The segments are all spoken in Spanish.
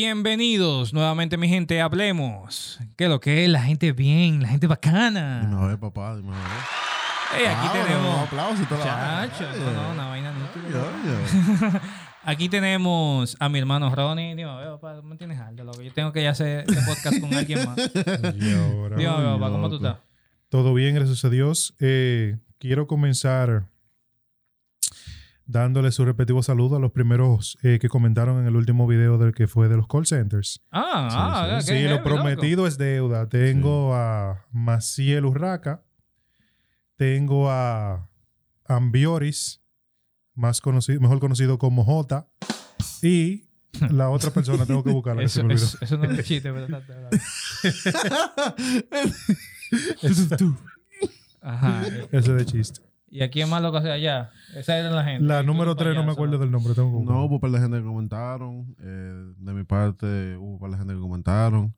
Bienvenidos nuevamente, mi gente. Hablemos. ¿Qué es lo que es? La gente bien, la gente Dime bacana. a ver, papá, dime a ver. Ey, aquí Ah, tenemos. un aplauso y toda la Chacho, vaina. no, no, una vaina yo. Aquí tenemos a mi hermano Ronnie. Dime, a ver, papá, ¿cómo tienes algo? Yo tengo que ya hacer este podcast con alguien más. Dime, a ver, papá, ¿cómo tú estás? todo bien, gracias a Dios. Eh, quiero comenzar dándole su respectivo saludo a los primeros eh, que comentaron en el último video del que fue de los call centers. Ah, Sí, ah, Sí, heavy, lo loco. prometido es deuda. Tengo a Maciel Urraca, tengo a Ambioris, más conocido, mejor conocido como J, y la otra persona tengo que buscarla. que se Eso, me olvidó. eso, eso no es un chiste, pero está- está- está. Eso es tú. Ajá. Ese de chiste. ¿Y aquí es más loco hacia allá? Esa era la gente. La número eres 3 no me acuerdo del nombre. Tengo que No, hubo un par de gente que comentaron. eh, de mi parte, hubo un par de gente que comentaron.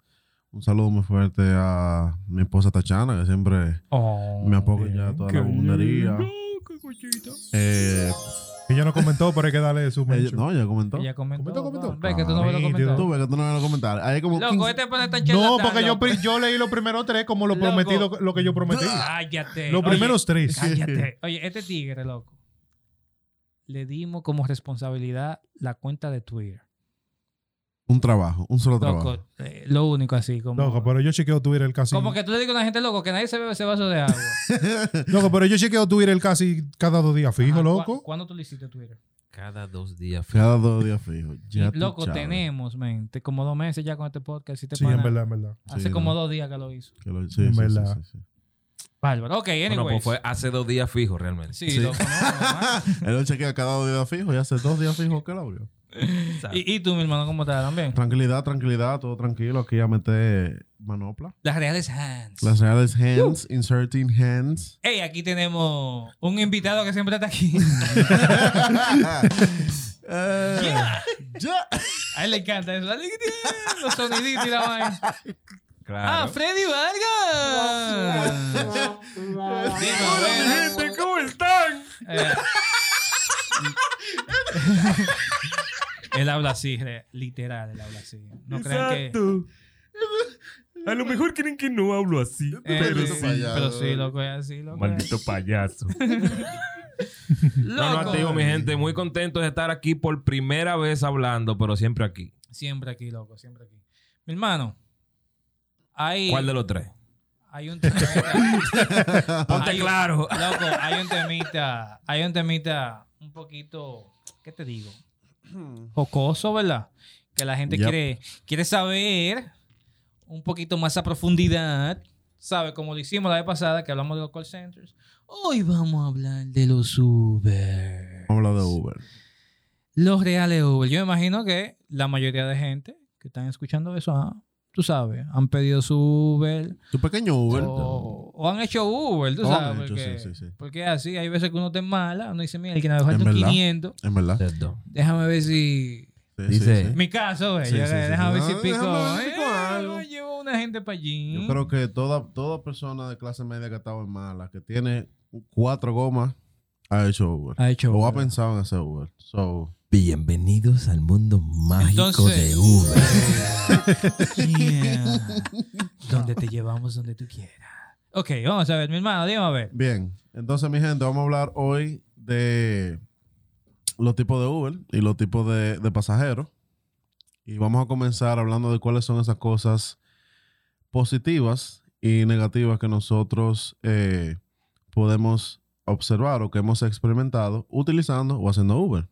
Un saludo muy fuerte a mi esposa Tachana, que siempre Oh, me apoya toda qué la qué cochito. Eh, Ella no comentó, pero hay que darle su mention. no, ella comentó. Ella comentó. Comentó, comentó. Ve que tú no ves los comentarios. Tú ves que tú no ves los comentarios. Hay como Loco, 15 este pone tan No, porque yo, leí los primeros tres como lo Loco. prometido, lo que yo prometí. Cállate. Los Oye, primeros tres. Cállate. Oye, este tigre, loco. Le dimos como responsabilidad la cuenta de Twitter. Un trabajo, un solo Loco, trabajo. eh, lo único así, como... Loco, pero yo chequeo Twitter casi. Como que tú le digas a la gente, loco, que nadie se bebe ese vaso de agua. Loco, pero yo chequeo Twitter casi cada dos días fijo, Ajá, ¿cu- loco. ¿Cuándo tú le hiciste Twitter? Cada dos días. Cada dos días fijo. Ya Y, loco, tenemos, men, te- como dos meses ya con este podcast. Si te Sí, en verdad, en verdad. Hace Sí, como no. dos días que lo hizo. Que lo- sí, En sí, verdad. sí, sí, sí. Bárbaro. Ok, Bueno, anyways. pues fue hace dos días fijo realmente. Sí, Sí. loco, ¿no? Él lo chequea cada dos días fijo y hace dos días fijo que lo abrió. Y, y tú, mi hermano, ¿cómo estás también? Tranquilidad, tranquilidad, todo tranquilo. Aquí ya meter manopla. Las reales hands. Las reales hands, inserting hands. Hey, aquí tenemos un invitado que siempre está aquí. Eh, Yeah. ya. A él le encanta eso. Los soniditos y la vaina. Claro. Ah, Freddy Vargas. Dime, bueno. ¿cómo están? Eh. él habla así, literal, él habla así. No crean que. A lo mejor creen que no hablo así. Eh, Pero sí, ese payaso. pero sí, loco, es así, loco. es Maldito payaso. No, no, te digo, mi gente, muy contento de estar aquí por primera vez hablando, pero siempre aquí. Siempre aquí, loco, siempre aquí. Mi hermano, hay, ¿Cuál de los tres? hay un temita. Ponte Hay- claro. Loco, hay un temita, hay un temita un poquito, ¿qué te digo? Jocoso, ¿verdad? Que la gente Yep. quiere, quiere saber un poquito más a profundidad. ¿Sabe? Como lo hicimos la vez pasada, que hablamos de los call centers. Hoy vamos a hablar de los Uber. Vamos a hablar de Uber. Los reales Uber. Yo me imagino que la mayoría de gente que están escuchando eso, ah, tú sabes, han pedido su Uber Tu pequeño Uber. o, o han hecho Uber, tú O sabes. hecho, porque, sí, sí, sí. porque es así, hay veces que uno está en mala, uno dice, mira, el que me falta En un verdad. 500, En verdad. Cierto. déjame ver si... Sí, Dice- sí, sí. Mi caso, güey, Sí, yo, sí, sí, déjame sí. ver si pico, déjame ver si pico eh, algo. llevo una gente para allí. Yo creo que toda, toda persona de clase media que ha estado en mala, que tiene cuatro gomas, ha hecho Uber. ha hecho o ha Uber. pensado en hacer Uber. So, Bienvenidos al mundo mágico Entonces- de Uber. Yeah. donde te llevamos donde tú quieras. Ok, vamos a ver, mi hermano, dime a ver. bien. Entonces, mi gente, vamos a hablar hoy de los tipos de Uber y los tipos de, de pasajeros. Y vamos a comenzar hablando de cuáles son esas cosas positivas y negativas que nosotros eh, podemos observar o que hemos experimentado utilizando o haciendo Uber.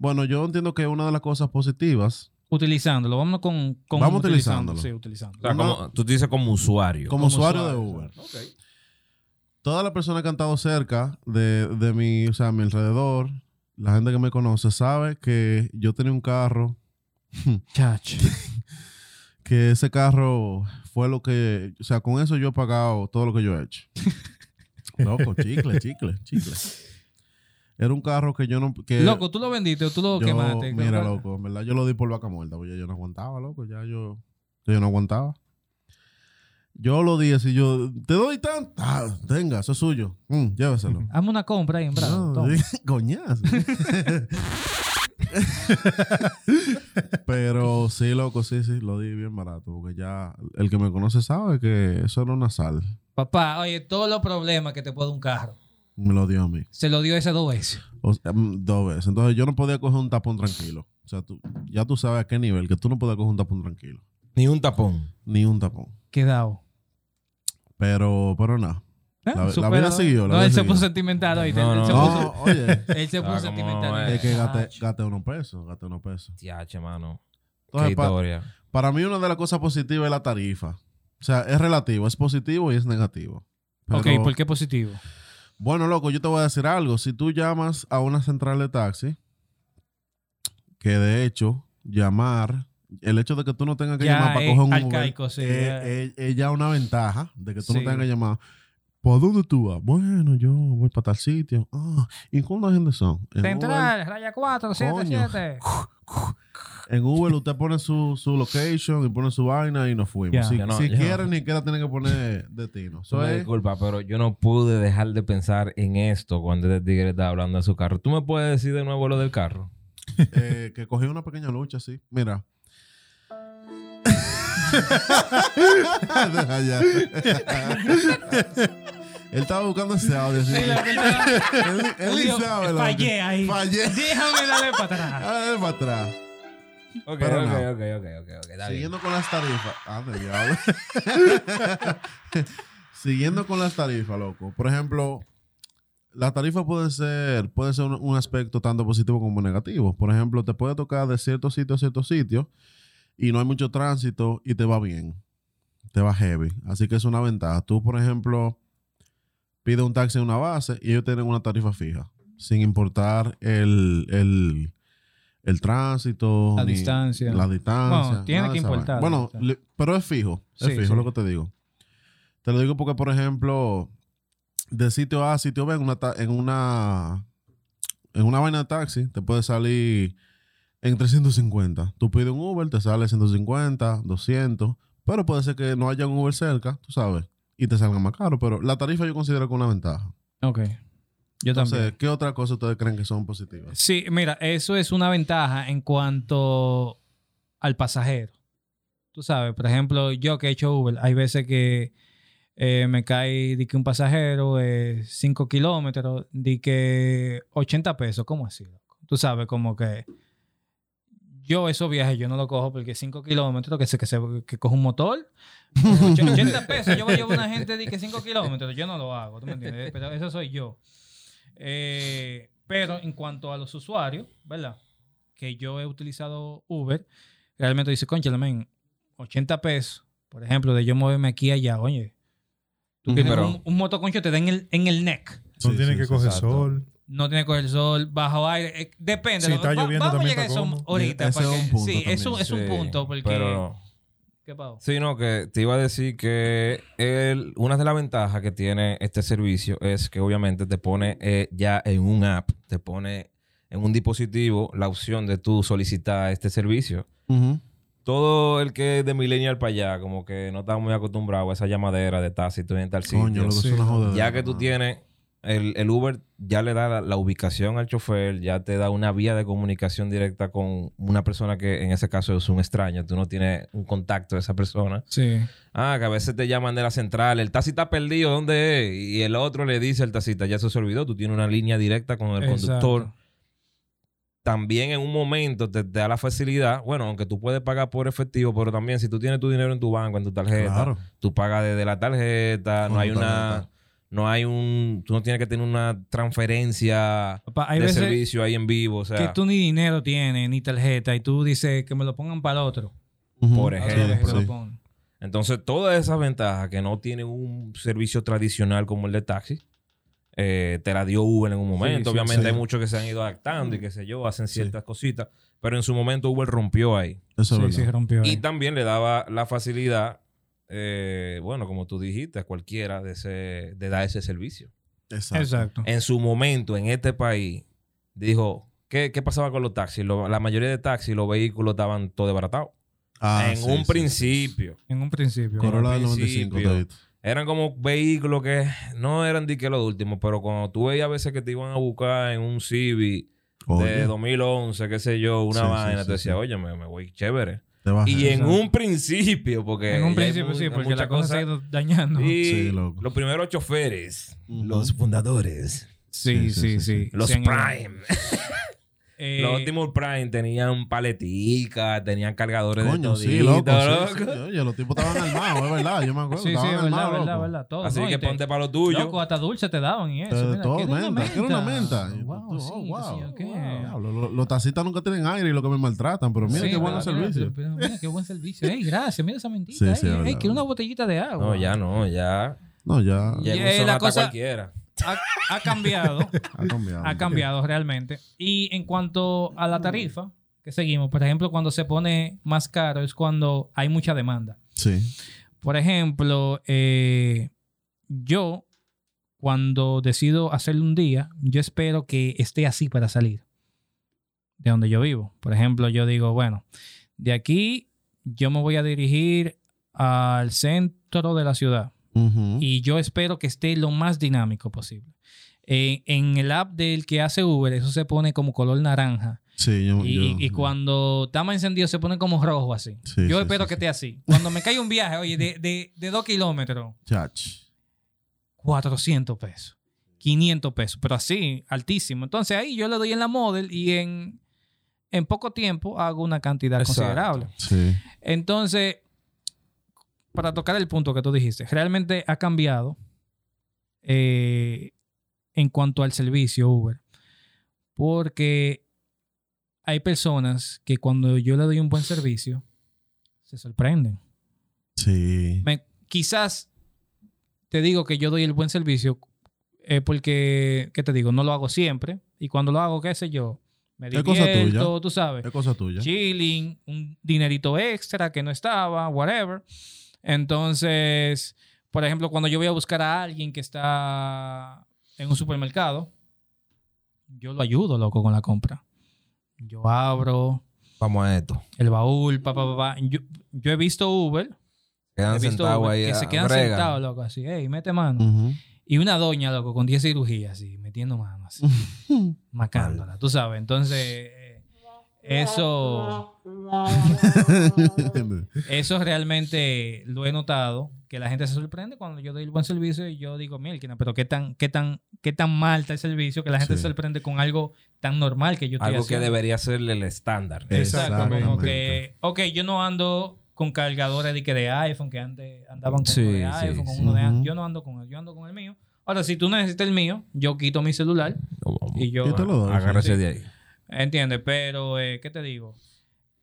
Bueno, yo entiendo que una de las cosas positivas Utilizándolo, vámonos con, con Vamos utilizando, utilizándolo. Sí, O utilizándolo. sea, como, tú dices como usuario. como, Como usuario, usuario, de Uber, toda la persona que han estado cerca de, de mi, o sea, a mi alrededor, la gente que me conoce sabe que yo tenía un carro, Chacho. que ese carro fue lo que, o sea, con eso yo he pagado todo lo que yo he hecho. Loco, chicle, chicle, chicle. Era un carro que yo no, que Loco, ¿tú lo vendiste o tú lo yo- quemaste? mira, loco, en verdad yo lo di por vaca muerta, porque yo no aguantaba, loco, ya yo, yo no aguantaba. Yo lo di así, yo, te doy tanto, ah, tenga, eso es suyo, Mm, lléveselo. Hazme una compra ahí en Bravo. No, coñazo. Pero sí, loco, sí, sí, lo di bien barato. Porque ya el que me conoce sabe que eso era una sal. Papá, oye, todos los problemas que te puede un carro, Me lo dio a mí. se lo dio esas dos veces. O sea, mm, dos veces. Entonces yo no podía coger un tapón tranquilo. O sea, tú, ya tú sabes a qué nivel que tú no podías coger un tapón tranquilo. Ni un tapón. Ni un tapón. Quedado. Pero, pero nada. ¿Eh? La- vida siguió, la no, vida él se puso sentimental hoy. No, él, no, se no. puso, No, oye, él se Ah, puso sentimental. es. es que gasté unos pesos, gasté unos pesos. Tiache, mano. Entonces, pa- historia. para mí una de las cosas positivas es la tarifa. O sea, es relativo, es positivo y es negativo. Ok, Pero- ¿por qué positivo? Bueno, loco, yo te voy a decir algo. Si tú llamas a una central de taxi, que de hecho, llamar, el hecho de que tú no tengas que Ya llamar para coger un arcaico, Uber, sí, es, ya. es- es ya una ventaja de que tú no tengas que llamar. ¿Por dónde tú vas? Bueno, yo voy para tal sitio. Ah, ¿y cuánta gente son? En Central, raya 4, 7, Coño. 7. En Uber usted pone su, su location y pone su vaina y nos fuimos. Ya. Si, Ya no, si ni siquiera tiene que poner destino. Eso Me es- disculpa, pero yo no pude dejar de pensar en esto cuando este tigre estaba hablando de su carro. ¿Tú me puedes decir de nuevo lo del carro? eh, que cogió una pequeña lucha, sí. Mira. Deja ya. Él estaba buscando ese audio. sí. él él ni sabe. loco. Fallé ahí. Fallé. Déjame darle para atrás. Dale para atrás. Ok, Pero ok, no. ok, ok, ok, ok, está bien. Siguiendo con las tarifas. Ah, diablo. Siguiendo con las tarifas, loco. Por ejemplo, la tarifa puede ser, puede ser un, un aspecto tanto positivo como negativo. Por ejemplo, te puede tocar de cierto sitio a cierto sitio y no hay mucho tránsito y te va bien. Te va heavy. Así que es una ventaja. Tú, por ejemplo, pides un taxi en una base y ellos tienen una tarifa fija. Sin importar el, el, el tránsito. La distancia. La distancia. Bueno, tiene que importar, Bueno, pero es fijo. Es Sí, fijo sí. lo que te digo. Te lo digo porque, por ejemplo, de sitio A a sitio B en una, en una, en una vaina de taxi te puede salir en 350. Tú pides un Uber, te sale 150, 200, pero puede ser que no haya un Uber cerca, tú sabes, y te salga más caro. Pero la tarifa yo considero que es una ventaja. Ok. Yo Entonces, también. ¿qué otra cosa ustedes creen que son positivas? Sí, mira, eso es una ventaja en cuanto al pasajero. Tú sabes, por ejemplo, yo que he hecho Uber, hay veces que eh, me cae di que un pasajero 5 kilómetros, di que 80 pesos, ¿cómo así? Tú sabes, como que yo esos viajes yo no lo cojo porque 5 kilómetros, que se, que se que cojo un motor, och- 80 pesos, yo voy a llevar a una gente di que 5 kilómetros, yo no lo hago, ¿tú me entiendes? Pero eso soy yo. Eh, pero en cuanto a los usuarios, ¿verdad? Que yo he utilizado Uber, realmente dice, concha, men, 80 pesos, por ejemplo, de yo moverme aquí y allá, oye. Tú Ujú. tienes Pero- un, un motoconcho te da en el, en el neck. No Sí, tiene sí, que sí, coger exacto. sol. No tiene que coger el sol, bajo aire. eh, depende. Si lo- está va- lloviendo vamos a también llegar a está eso cómodo. ahorita. Ese es un punto sí, eso también. es un punto. Porque, Pero, Sí, no, que te iba a decir que el- una de las ventajas que tiene este servicio es que obviamente te pone eh, ya en un app, te pone en un dispositivo la opción de tú solicitar este servicio. Todo el que es de millennial para allá, como que no está muy acostumbrado a esa llamadera de taxi, tú en tal sitio. Coño, Sí. es una jodedera, ya que tú tienes el, el Uber ya le da la, la ubicación al chofer, ya te da una vía de comunicación directa con una persona que en ese caso es un extraño, tú no tienes un contacto de esa persona. Sí. Ah, que a veces te llaman de la central, el taxi está perdido, ¿dónde es? Y el otro le dice al taxista, ya eso se olvidó, tú tienes una línea directa con el conductor. Exacto. También en un momento te, te da la facilidad, bueno, aunque tú puedes pagar por efectivo, pero también si tú tienes tu dinero en tu banco, en tu tarjeta, Claro. tú pagas desde la tarjeta, no hay una, tarjeta. No hay un, tú no tienes que tener una transferencia Papá, de veces servicio ahí en vivo, o sea, que tú ni dinero tienes, ni tarjeta, y tú dices que me lo pongan para el otro. Por ejemplo. Sí, sí. entonces todas esas ventajas que no tiene un servicio tradicional como el de taxi, eh, te la dio Uber en un momento. sí, Obviamente sí. hay muchos que se han ido adaptando y qué sé yo, hacen ciertas cositas, pero en su momento Uber rompió ahí. Eso es Sí, verdad. sí, rompió. Y ahí. también le daba la facilidad, eh, bueno, como tú dijiste, a cualquiera de, ese, de dar ese servicio. Exacto. Exacto. En su momento, en este país, dijo, ¿qué, qué pasaba con los taxis? Lo- la mayoría de taxis, los vehículos estaban todo desbaratados. Ah, en sí, un sí, principio. En un principio. Corolla del 95, principio. David. Eran como vehículos que no eran de que los últimos, pero cuando tú veías a veces que te iban a buscar en un Civic Oye, 2011, qué sé yo, una vaina, sí, te decía, sí. oye, me, me voy chévere. Y en un principio, porque. En un principio sí, porque muchas la cosa ha cosas. ido dañando. Y Sí, loco. los primeros choferes, los fundadores, Sí, Sí, sí, sí, sí, sí. los. Prime. Eh, los Optimus Prime tenían paleticas, tenían cargadores Coño, de sí, todito, loco. sí, loco. sí. Oye, los tipos estaban armados, es verdad. Yo me acuerdo. Sí, sí, estaban es verdad, armados, verdad, loco. verdad. Todo, Así ¿no? que te- ponte para lo tuyo. Loco, hasta dulce te daban y eso. Eh, mira, todo ¿quieres una menta, ¿quieres una menta? Wow, sí, qué wow, qué. Los, los tacitas nunca tienen aire y lo que me maltratan, pero mira Sí, qué buen claro, servicio. pero- pero mira qué buen servicio. Ey, gracias, mira esa mentita. Sí, ey, quiero una botellita de agua. No, ya no, ya. No, ya Ya eh, la cosa- cualquiera. Ha, ha cambiado. ha cambiado. ha cambiado realmente. Y en cuanto a la tarifa que seguimos, por ejemplo, cuando se pone más caro es cuando hay mucha demanda. Sí. Por ejemplo, eh, yo cuando decido hacerlo un día, yo espero que esté así para salir de donde yo vivo. Por ejemplo, yo digo, bueno, de aquí yo me voy a dirigir al centro de la ciudad Y yo espero que esté lo más dinámico posible. Eh, en el app del que hace Uber, eso se pone como color naranja. Sí, yo, Y, yo- y cuando está más encendido, se pone como rojo así. Sí, yo sí, espero sí, que sí. esté así. Cuando me cae un viaje, oye, de, de, de dos kilómetros, Chach. 400 pesos, 500 pesos, pero así, altísimo. Entonces ahí yo le doy en la model y en, en poco tiempo hago una cantidad Exacto. considerable. Sí. Entonces, para tocar el punto que tú dijiste, realmente ha cambiado eh, en cuanto al servicio Uber. Porque hay personas que cuando yo le doy un buen servicio, se sorprenden. Sí. Me- quizás te digo que yo doy el buen servicio eh, porque, ¿qué te digo? No lo hago siempre. Y cuando lo hago, qué sé yo, me Es cosa tuya. divierto, tú sabes Es cosa tuya. chilling, un dinerito extra que no estaba, whatever. Entonces, por ejemplo, cuando yo voy a buscar a alguien que está en un supermercado, yo lo ayudo, loco, con la compra. Yo abro Vamos a esto. el baúl, pa, pa, pa, pa. Yo, yo he visto Uber, Quedan he visto Uber ahí. que a- se quedan sentados, loco, así, hey, mete mano. Y una doña, loco, con 10 cirugías, así, metiendo mano, así, macándola, tú sabes. Entonces, eso... Eso realmente lo he notado, que la gente se sorprende cuando yo doy el buen servicio y yo digo, Milkina, pero qué tan, qué tan, qué tan mal está el servicio que la gente Sí. se sorprende con algo tan normal que yo estoy Algo que debería ser el estándar. Exacto, como Exactamente. que, ok, yo no ando con cargadores de, que de iPhone, que antes andaban con Sí, uno de sí, iPhone, con sí. uno de. Yo no ando con él, yo ando con el mío. Ahora, si tú necesitas el mío, yo quito mi celular y yo... Y te lo doy. Agárrese Sí. de ahí. ¿Entiendes? Pero, eh, ¿qué te digo?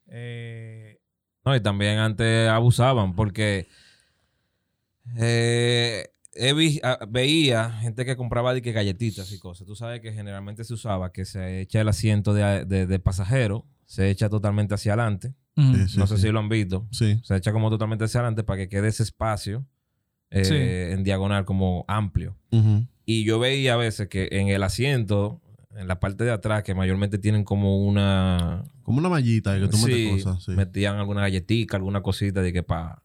Eh, No, y también antes abusaban porque eh, he vi- ah, veía gente que compraba de que galletitas y cosas. Tú sabes que generalmente se usaba que se echa el asiento de, de- de pasajero, se echa totalmente hacia adelante. ujú. Sí, sí, no sé sí. si lo han visto. Sí. Se echa como totalmente hacia adelante para que quede ese espacio eh, Sí. en diagonal como amplio. Y yo veía a veces que en el asiento, en la parte de atrás, que mayormente tienen como una... Como una mallita que tú Sí, metes cosas. Sí. metían alguna galletita, alguna cosita de que para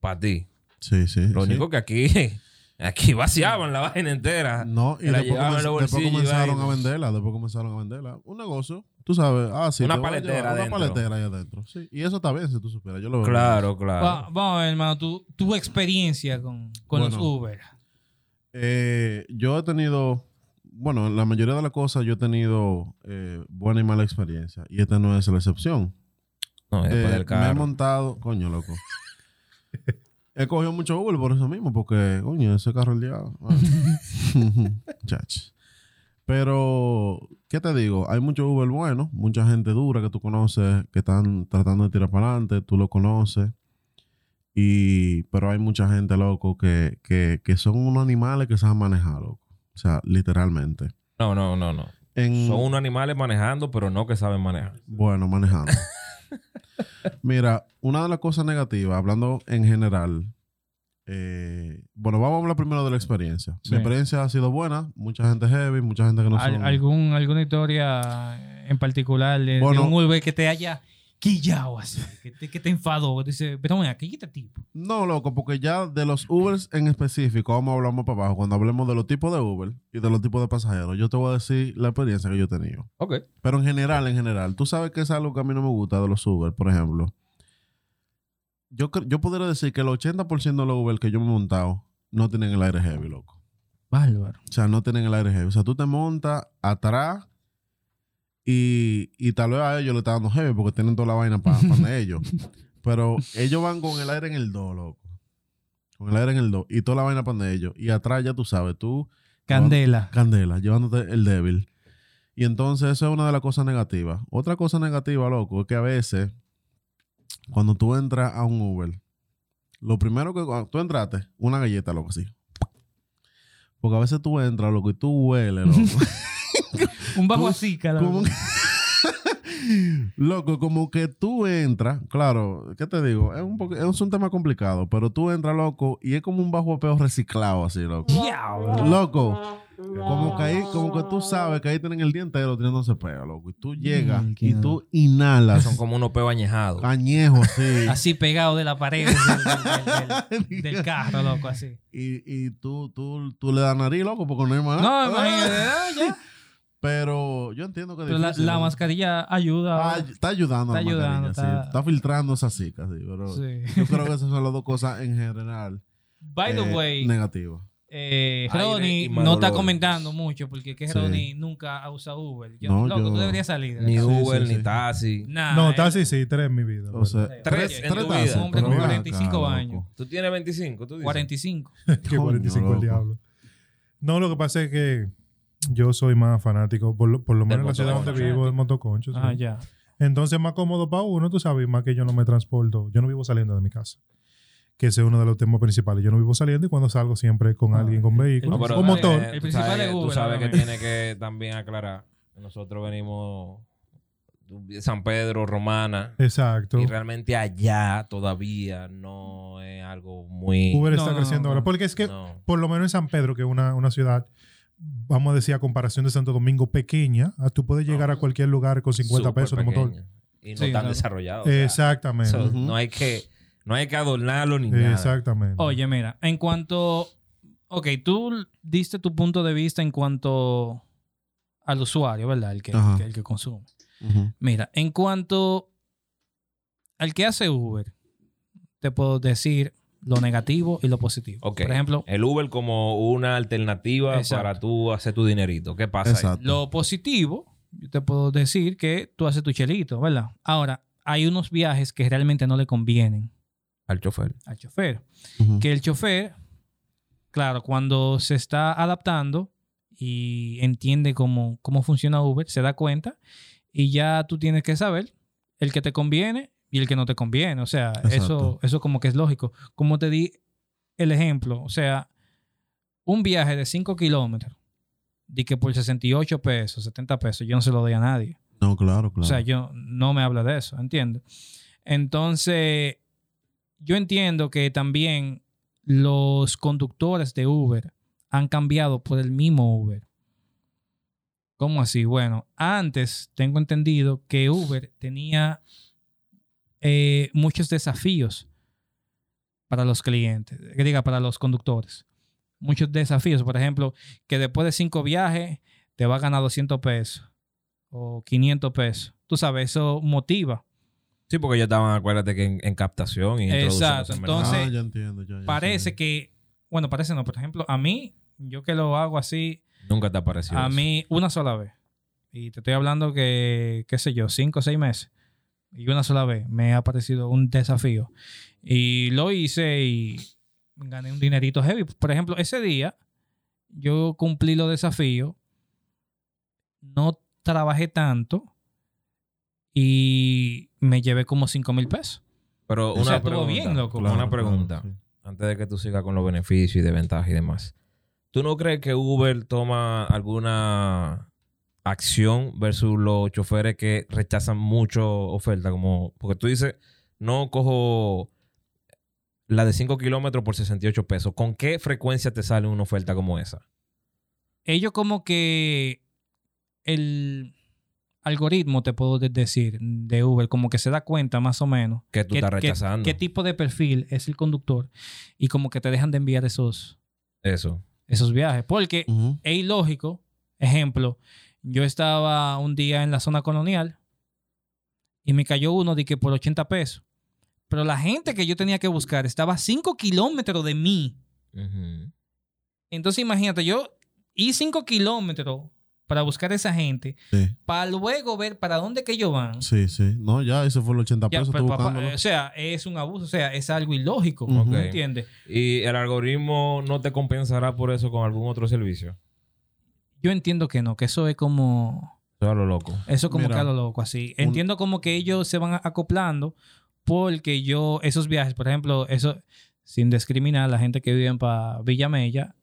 pa ti. Sí, sí. Lo sí. único que aquí, aquí vaciaban la vaina entera. No, y después, llevaban en comenz- los después comenzaron a venderla. Después comenzaron a venderla. Un negocio. Tú sabes. Ah, sí. Una paletera. Una paletera ahí adentro. Sí. Y eso está bien si tú supieras. Yo lo veo. Claro, Va- claro. vamos a ver, hermano, tu, tu experiencia con, con los. Uber. Eh, yo he tenido. Bueno, en la mayoría de las cosas yo he tenido eh, buena y mala experiencia. Y esta no es la excepción. No, Eh, del me he carro. montado. Coño, loco. he cogido mucho Uber por eso mismo. Porque, coño, ese carro el diablo. Chach. Pero, ¿qué te digo? Hay mucho Uber bueno, mucha gente dura que tú conoces, que están tratando de tirar para adelante, tú lo conoces. Y, pero hay mucha gente, loco, que, que, que son unos animales que saben manejar, loco. O sea, literalmente. No, no, no, no. En, Son unos animales manejando, pero no que saben manejar. Bueno, manejando. Mira, una de las cosas negativas, hablando en general, eh, bueno, vamos a hablar primero de la experiencia. Sí. Mi experiencia ha sido buena, mucha gente heavy, mucha gente que no Al- son... algún, ¿Alguna historia en particular de, de Bueno. un Uber que te haya quillado así, que te, que te enfadó. Dice, pero bueno, aquí este tipo. No, loco, porque ya de los Ubers en específico, vamos a hablar más para abajo, cuando hablemos de los tipos de Uber y de los tipos de pasajeros, yo te voy a decir la experiencia que yo he tenido. Ok. Pero en general, en general, tú sabes que es algo que a mí no me gusta de los Uber, por ejemplo. Yo, yo podría decir que el 80% de los Uber que yo me he montado no tienen el aire heavy, loco. Bárbaro. O sea, no tienen el aire heavy. O sea, tú te montas atrás y, y tal vez a ellos le está dando heavy porque tienen toda la vaina para ellos. Pero ellos van con el aire en el 2, loco. Con el aire en el 2 y toda la vaina para ellos. Y atrás ya tú sabes, tú Candela. candela, llevándote el débil. Y entonces eso es una de las cosas negativas. Otra cosa negativa, loco, es que a veces cuando tú entras a un Uber, lo primero que cuando tú entraste, una galleta, loco, así. Porque a veces tú entras, loco, y tú hueles, loco. Un bajo así, cada como que- Loco, como que tú entras, claro, ¿qué te digo? Es un, poco, es un tema complicado, pero tú entras, loco, y es como un bajo peo reciclado, así, loco. Loco, como que ahí, como que tú sabes que ahí tienen el día entero tirándose pega, loco. Y tú llegas Mm, y tú inhalas Son como unos peos añejados. añejo, sí. Así pegado de la pared del, del- del- del carro, loco, así. y y tú, tú, tú le das nariz, loco, porque no hay más. No, imagínate. ya. Pero yo entiendo que Pero la, mascarilla ayuda. Ah, está ayudando, Está la mascarilla, ayudando, sí. está- Está filtrando esa zika, sí. Pero Sí. yo creo que esas son las dos cosas en general By the eh, way, negativas. eh, Ronnie no está comentando mucho porque que Sí. Ronnie nunca ha usado Uber. Yo, No, loco, yo- tú deberías salir. de Ni Uber, sí, ni sí. taxi. Nah, No, él- taxi sí, tres en mi vida. O sea, Tres tres, en tres vida. Un hombre con ven 45 acá, loco. años. Tú tienes 25, tú dices. 45. que Coño, 45 el diablo. No, lo que pasa es que yo soy más fanático, por lo, por lo menos en la ciudad donde vivo, del motoconcho. sí. Ah, ya. Entonces es más cómodo para uno, tú sabes, más que yo no me transporto. Yo no vivo saliendo de mi casa. Que ese es uno de los temas principales. Yo no vivo saliendo y cuando salgo siempre con Ah, alguien con vehículo. No, o motor. El tú principal sabes, es tú Uber, sabes que tiene que también aclarar. Nosotros venimos de San Pedro, Romana. Exacto. Y realmente allá todavía no es algo muy... Uber No, está no, creciendo no, ahora. Porque es que, no. por lo menos en San Pedro, que es una, una ciudad, vamos a decir, a comparación de Santo Domingo, pequeña, ah, tú puedes llegar a cualquier lugar con 50 Súper pesos de motor. Y no Sí, tan claro. desarrollado. o sea, Exactamente. so. No hay que no hay que adornarlo ni nada. Exactamente. Oye, mira, en cuanto. Ok, tú diste tu punto de vista en cuanto al usuario, ¿verdad? El que, Ajá. el que, el que consume. Ujú. Mira, en cuanto al que hace Uber, te puedo decir lo negativo y lo positivo. Ok. Por ejemplo, El Uber como una alternativa Exacto. para tú hacer tu dinerito. ¿Qué pasa ahí? Lo positivo, yo te puedo decir que tú haces tu chelito, ¿verdad? Ahora, hay unos viajes que realmente no le convienen Al chofer. al chofer. Que el chofer, claro, cuando se está adaptando y entiende cómo, cómo funciona Uber, se da cuenta y ya tú tienes que saber el que te conviene y el que no te conviene. O sea, eso, Exacto. eso como que es lógico. Como te di el ejemplo, o sea, un viaje de 5 kilómetros, di que por 68 pesos, 70 pesos, yo no se lo doy a nadie. No, claro, claro. O sea, yo no me habla de eso, ¿entiendes? Entonces, yo entiendo que también los conductores de Uber han cambiado por el mismo Uber. ¿Cómo así? Bueno, antes tengo entendido que Uber tenía eh, muchos desafíos para los clientes, que diga, para los conductores. Muchos desafíos, por ejemplo, que después de cinco viajes te va a ganar 200 pesos o 500 pesos. Tú sabes, eso motiva. Sí, porque ellos estaban, acuérdate que en, en captación y Exacto, entonces- ah, ya entiendo. ya, ya Parece sé. que, bueno, parece no, por ejemplo, a mí, yo que lo hago así, Nunca te apareció a eso. mí una sola vez. Y te estoy hablando que, qué sé yo, cinco o seis meses. Y una sola vez me ha parecido un desafío. Y lo hice y gané un dinerito heavy. Por ejemplo, ese día yo cumplí los desafíos. No trabajé tanto. Y me llevé como cinco mil pesos. Pero O una sea, pregunta, bien, loco. una pregunta. claro, sí. Antes de que tú sigas con los beneficios y desventajas y demás. ¿Tú no crees que Uber toma alguna acción versus los choferes que rechazan mucho oferta? Como, porque tú dices, no cojo la de 5 kilómetros por 68 pesos. ¿Con qué frecuencia te sale una oferta como esa? ellos como que el, algoritmo, te puedo de- decir, de Uber, como que se da cuenta más o menos Que tú qué- estás rechazando. qué tipo de perfil es el conductor y como que te dejan de enviar esos, Eso. esos viajes. Porque es ilógico. Ejemplo, yo estaba un día en la zona colonial y me cayó uno de que por 80 pesos. Pero la gente que yo tenía que buscar estaba a 5 kilómetros de mí. Entonces imagínate, yo y 5 kilómetros para buscar a esa gente, Sí, para luego ver para dónde que ellos van. sí, sí. No, ya, ese fue el 80 Ya, pesos. pero, papá, o sea, es un abuso, o sea, es algo ilógico. ¿Me Ok. entiendes? ¿Y el algoritmo no te compensará por eso con algún otro servicio? Yo entiendo que no, que eso es como... Eso es lo loco. Eso como Mira, que a lo loco, así. un- Entiendo como que ellos se van acoplando porque yo, esos viajes, por ejemplo, eso, sin discriminar a la gente que vive para Villa Mella,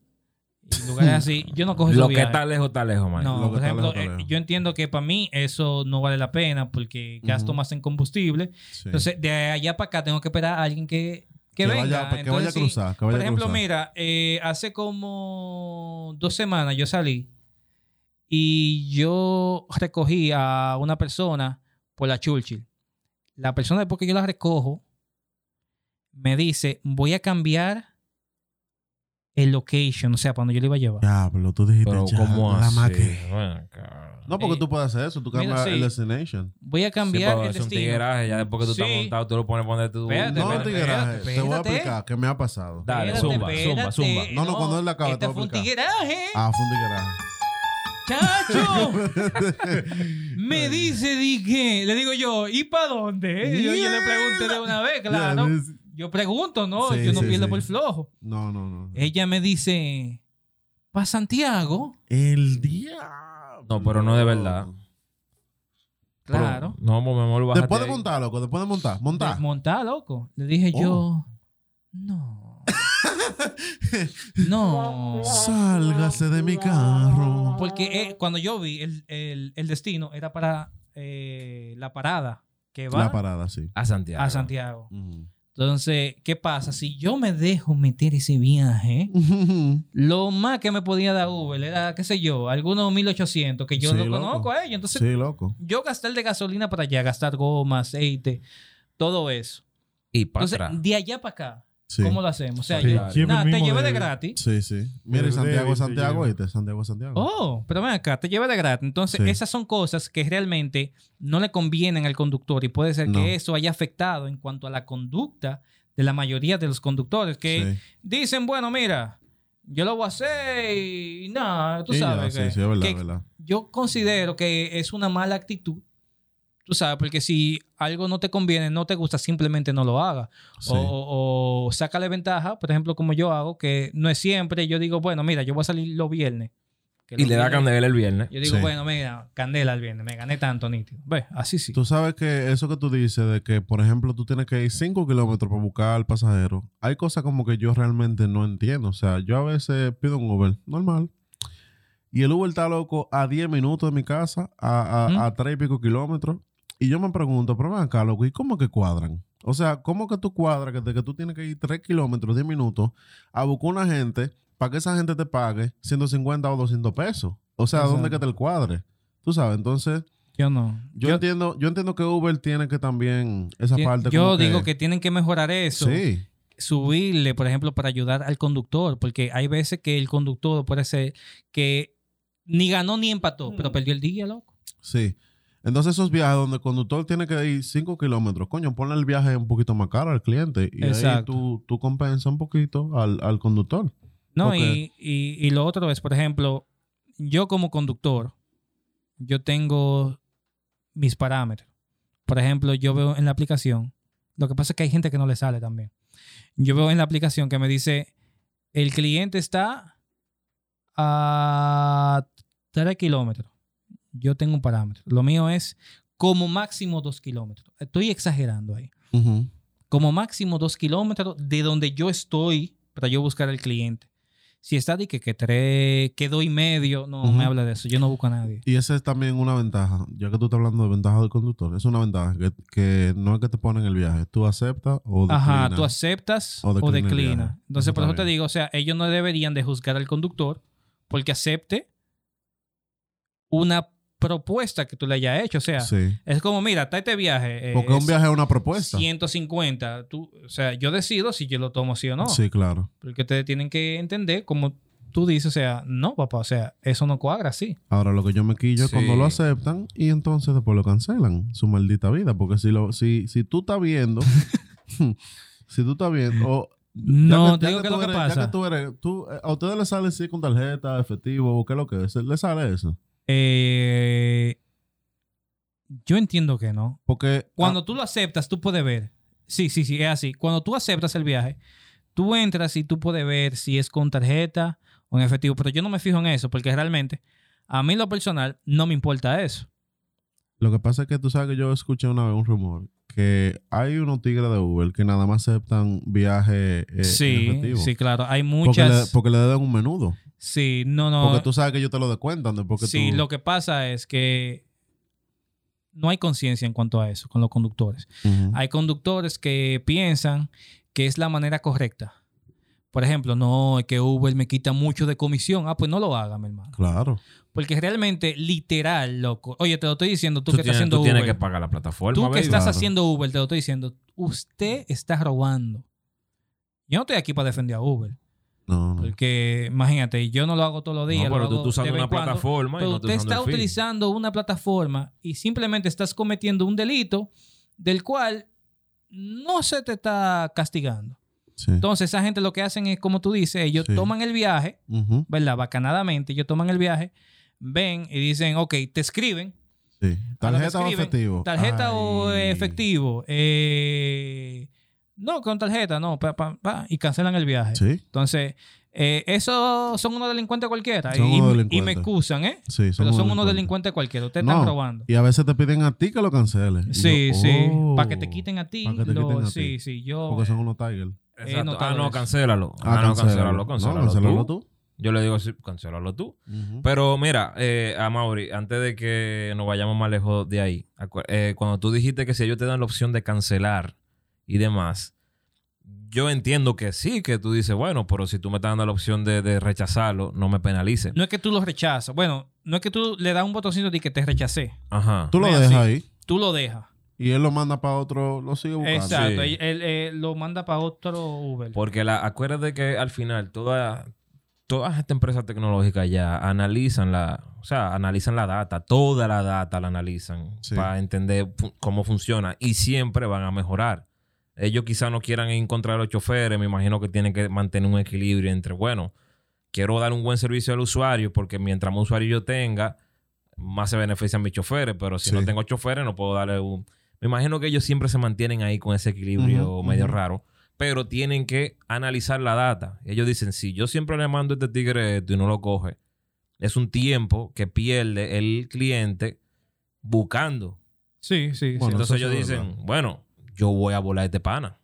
y lugares así, yo no cojo esos Lo que viajes. está lejos, está lejos, man. No, Lo por ejemplo, lejos, eh, lejos. yo entiendo que para mí eso no vale la pena porque gasto más en combustible. Sí. Entonces, de allá para acá tengo que esperar a alguien que, que, que venga. vaya, que Entonces, vaya a cruzar. Que vaya por a ejemplo, cruzar. mira, eh, hace como dos semanas yo salí y yo recogí a una persona por la Churchill. La persona, después que yo la recojo, me dice, voy a cambiar el location, o sea, donde yo le iba a llevar. Diablo, tú dijiste Pero ya, ¿cómo la así? No, porque Eh, tú puedes hacer eso. Tú mira, cambias sí. el destination. Voy a Sí, cambiar pero el es un tigueraje. Ya después que tú Sí. estás montado, tú lo pones poner tu... Espérate, No, espérate, tigueraje. espérate, Te voy a explicar qué me ha pasado. Dale, Espérate, zumba, zumba, zumba. No, no, cuando él la acabe, te Este voy a fue un explicar. tigueraje. Ah, fue un tigueraje. ¡Chacho! Me dice, di que, le digo yo, ¿y para dónde? Yo, yo le pregunté de una vez, claro. Es- Yo pregunto, ¿no? Sí, yo no sí, pierdo sí. por flojo. No, no, no. Ella me dice, ¿para Santiago? El día. No, pero no de verdad. Claro. No, mi amor, Después de montar, loco. Después de montar. Montar. Montar, loco. Le dije Oh. yo, no. No. Sálgase de mi carro. Porque eh, cuando yo vi el, el- el destino era para eh, la parada que va La parada, sí. A Santiago. a Santiago. Entonces, ¿qué pasa? Si yo me dejo meter ese viaje, lo más que me podía dar Uber era, qué sé yo, algunos 1800 que yo Sí, no loco. conozco a ellos. Entonces, Sí, loco. yo gastar de gasolina para allá, gastar goma, aceite, todo eso. Y para Entonces, atrás. de allá para acá, Sí. ¿cómo lo hacemos? O sea, Sí, yo, nada, te llevé de de- gratis. Sí, sí. Mira, y Pero Santiago, David, Santiago. Santiago, Santiago. Oh, pero ven acá, te lleva de gratis. Entonces, Sí. esas son cosas que realmente no le convienen al conductor y puede ser No. que eso haya afectado en cuanto a la conducta de la mayoría de los conductores que Sí. dicen, bueno, mira, yo lo voy a hacer y nada, tú ya, sabes. sí, que- sí, es verdad, que es verdad. Yo considero que es una mala actitud, tú sabes, porque si algo no te conviene, no te gusta, simplemente no lo hagas. Sí. O, o, o sácale ventaja, por ejemplo, como yo hago, que no es siempre, yo digo, bueno, mira, yo voy a salir los viernes. que Y los le da viernes- candela el viernes. Yo digo, Sí. bueno, mira, candela el viernes, me gané tanto nítido. Ve, así sí. Tú sabes que eso que tú dices de que, por ejemplo, tú tienes que ir 5 kilómetros para buscar al pasajero, hay cosas como que yo realmente no entiendo. O sea, yo a veces pido un Uber normal y el Uber está loco a 10 minutos de mi casa, a, a, 3 y pico kilómetros. Y yo me pregunto, pero ven acá, loco, ¿y cómo que cuadran? O sea, ¿cómo que tú cuadras que, de que tú tienes que ir 3 kilómetros, 10 minutos a buscar una gente para que esa gente te pague 150 o 200 pesos? O sea, ¿dónde que te el cuadre? Tú sabes, entonces... Yo no. Yo, entiendo, yo entiendo que Uber tiene que también esa yo- parte. yo como digo que tienen que mejorar eso. Sí, Subirle, por ejemplo, para ayudar al conductor, porque hay veces que el conductor puede ser que ni ganó ni empató, pero perdió el día, loco. sí. Entonces esos viajes donde el conductor tiene que ir 5 kilómetros, coño, ponle el viaje un poquito más caro al cliente y ahí Exacto. tú, tú compensas un poquito al, al conductor. No, y, y, y lo otro es, por ejemplo, yo como conductor, yo tengo mis parámetros. Por ejemplo, yo veo en la aplicación, lo que pasa es que hay gente que no le sale también. Yo veo en la aplicación que me dice, el cliente está a 3 kilómetros. Yo tengo un parámetro. Lo mío es como máximo 2 kilómetros. Estoy exagerando ahí. Como máximo 2 kilómetros de donde yo estoy para yo buscar al cliente. Si está de que, que tres, que dos y medio, no me habla de eso. Yo no busco a nadie. Y esa es también una ventaja, ya que tú estás hablando de ventaja del conductor. Es una ventaja que, que no es que te ponen el viaje, tú aceptas o declinas. Ajá, tú aceptas O declina declinas. viaje. Entonces, Eso por eso te digo, o sea, ellos no deberían de juzgar al conductor porque acepte una propuesta que tú le hayas hecho. O sea, Sí. es como, mira, está este viaje. eh, Porque un viaje es una propuesta. 150. Tú, o sea, yo decido si yo lo tomo sí o no. Sí, claro. Porque ustedes tienen que entender, como tú dices, o sea, no, papá, o sea, eso no cuadra así. Ahora lo que yo me quillo es Sí. cuando lo aceptan y entonces después lo cancelan. Su maldita vida. Porque si lo, si, si tú estás viendo, si tú estás viendo, o No, digo que lo que tú eres- pasa. Ya que tú eres, tú, eh, a ustedes les sale sí con tarjeta, efectivo, o qué es lo que es. ¿Le sale eso? Eh, yo entiendo que no. Porque Cuando tú lo aceptas, tú puedes ver. Sí, sí, sí, es así. Cuando tú aceptas el viaje, tú entras y tú puedes ver si es con tarjeta o en efectivo. Pero yo no me fijo en eso porque realmente a mí lo personal no me importa eso. Lo que pasa es que tú sabes que yo escuché una vez un rumor que hay unos tigres de Uber que nada más aceptan viajes eh, sí, sí, claro. Hay Porque muchas. le, porque le deben un menudo. Sí, no, no. Porque tú sabes que ellos te lo descuentan. sí, tú, lo que pasa es que no hay conciencia en cuanto a eso con los conductores. Hay conductores que piensan que es la manera correcta. Por ejemplo, no, es que Uber me quita mucho de comisión. Ah, pues no lo haga, mi hermano. Claro. Porque realmente, literal, loco. Oye, te lo estoy diciendo, tú, Tú, que estás haciendo tú tienes Uber. que pagar la plataforma. tú que baby. estás Claro. haciendo Uber, te lo estoy diciendo. Usted está robando. Yo no estoy aquí para defender a Uber. No, no. Porque, imagínate, yo no lo hago todos los días. No, lo pero tú hago usando de vez una cuando. plataforma y Pero no usted está utilizando una plataforma y simplemente estás cometiendo un delito del cual no se te está castigando. Sí. Entonces, esa gente lo que hacen es, como tú dices, ellos Sí. toman el viaje. ¿verdad? Bacanadamente, ellos toman el viaje, ven y dicen, ok, te escriben. Sí. ¿Tarjeta o efectivo? ¿Tarjeta o Ay. eh, efectivo? Eh, no, con tarjeta, no. pa, pa, pa, y cancelan el viaje. Sí. Entonces, eh, esos son unos delincuentes cualquiera. Son y, unos y me excusan, ¿eh? Sí, Pero son unos delincuentes. cualquiera. Ustedes No, están robando. Y a veces te piden a ti que lo canceles. Sí, yo, sí. oh, Para que te quiten a ti. pa' que te lo- quiten a sí, ti. sí. Yo. Porque son unos tigers. Exacto. notado Ah, no, cancélalo. Ah, Ah, no, cancélalo. cancélalo, No, cancélalo, cancélalo tú. tú. Yo le digo cancélalo tú. Pero mira, eh, a Mauri, antes de que nos vayamos más lejos de ahí, eh, cuando tú dijiste que si ellos te dan la opción de cancelar y demás, yo entiendo que sí, que tú dices, bueno, pero si tú me estás dando la opción de, de rechazarlo, no me penalices. No es que tú lo rechazas. Bueno, no es que tú le das un botoncito de que te rechacé. Ajá. Tú lo no dejas ahí Tú lo dejas. y él lo manda para otro, lo sigue buscando. Exacto. Sí. Él, él, lo manda para otro Uber. Porque la, acuérdate que al final toda, todas estas empresas tecnológicas ya analizan la, o sea, analizan la data, toda la data la analizan Sí. para entender cómo funciona y siempre van a mejorar. Ellos quizás no quieran encontrar a los choferes, me imagino que tienen que mantener un equilibrio entre, bueno, quiero dar un buen servicio al usuario porque mientras más usuario yo tenga, más se benefician mis choferes, pero si Sí. no tengo choferes no puedo darle un... Me imagino que ellos siempre se mantienen ahí con ese equilibrio medio raro, pero tienen que analizar la data. Ellos dicen, si yo siempre le mando a este tigre esto y no lo coge, es un tiempo que pierde el cliente buscando. Sí, sí, Bueno, sí. Entonces ellos dicen, verdad. bueno, yo voy a volar este pana.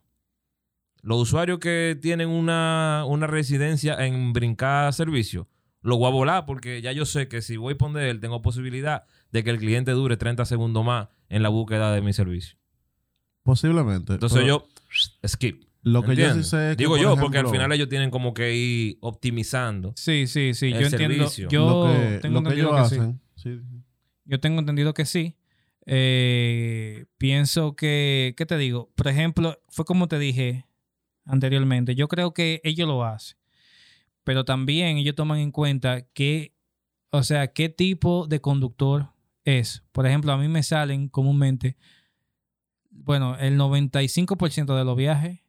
Los usuarios que tienen una, una residencia en brincar servicio, lo voy a volar porque ya yo sé que si voy a poner él, tengo posibilidad de que el cliente dure 30 segundos más en la búsqueda de mi servicio. Posiblemente. Entonces pero yo, skip. Lo que yo sí ¿entiendes? sé es que, Digo por yo, porque al final ellos tienen como que ir optimizando. Sí, sí, sí. El Yo entiendo. servicio. Yo lo que, tengo lo que entendido ellos que sí. hacen. sí. Yo tengo entendido que sí. Eh, pienso que, ¿qué te digo? Por ejemplo, fue como te dije anteriormente. Yo creo que ellos lo hacen. Pero también ellos toman en cuenta que, o sea, qué tipo de conductor es. Por ejemplo, a mí me salen comúnmente, bueno, el 95% de los viajes,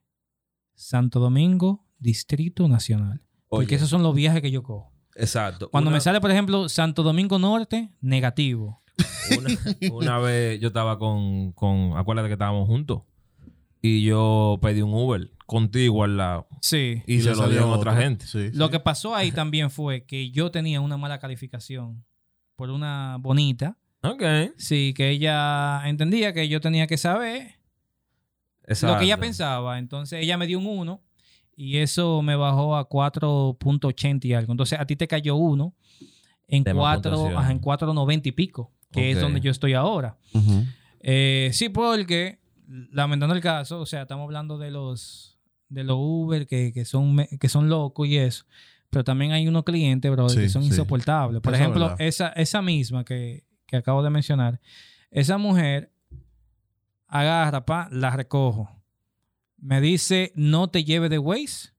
Santo Domingo, Distrito Nacional. Porque esos son los viajes que yo cojo. exacto. Cuando Una- me sale, por ejemplo, Santo Domingo Norte, negativo. Una, una vez yo estaba con, con, acuérdate que estábamos juntos. Y yo pedí un Uber contigo al lado. Sí. Y, se lo dieron a otra gente. Sí, Lo sí. que pasó ahí también fue que yo tenía una mala calificación por una bonita. Ok. Sí, que ella entendía que yo tenía que saber Exacto. lo que ella pensaba. Entonces ella me dio un 1 y eso me bajó a 4.80 y algo. Entonces a ti te cayó uno en De más 4, puntuación. ajá, en 4.90 y pico, que es donde yo estoy ahora. Eh, sí, porque, lamentando el caso, o sea, estamos hablando de los de los Uber que, que son, que son locos y eso. Pero también hay unos clientes, bro, Sí, que son sí. insoportables. Por Eso ejemplo, esa, esa misma que, que acabo de mencionar, esa mujer agarra, pa, la recojo. Me dice, no te lleve de Waze,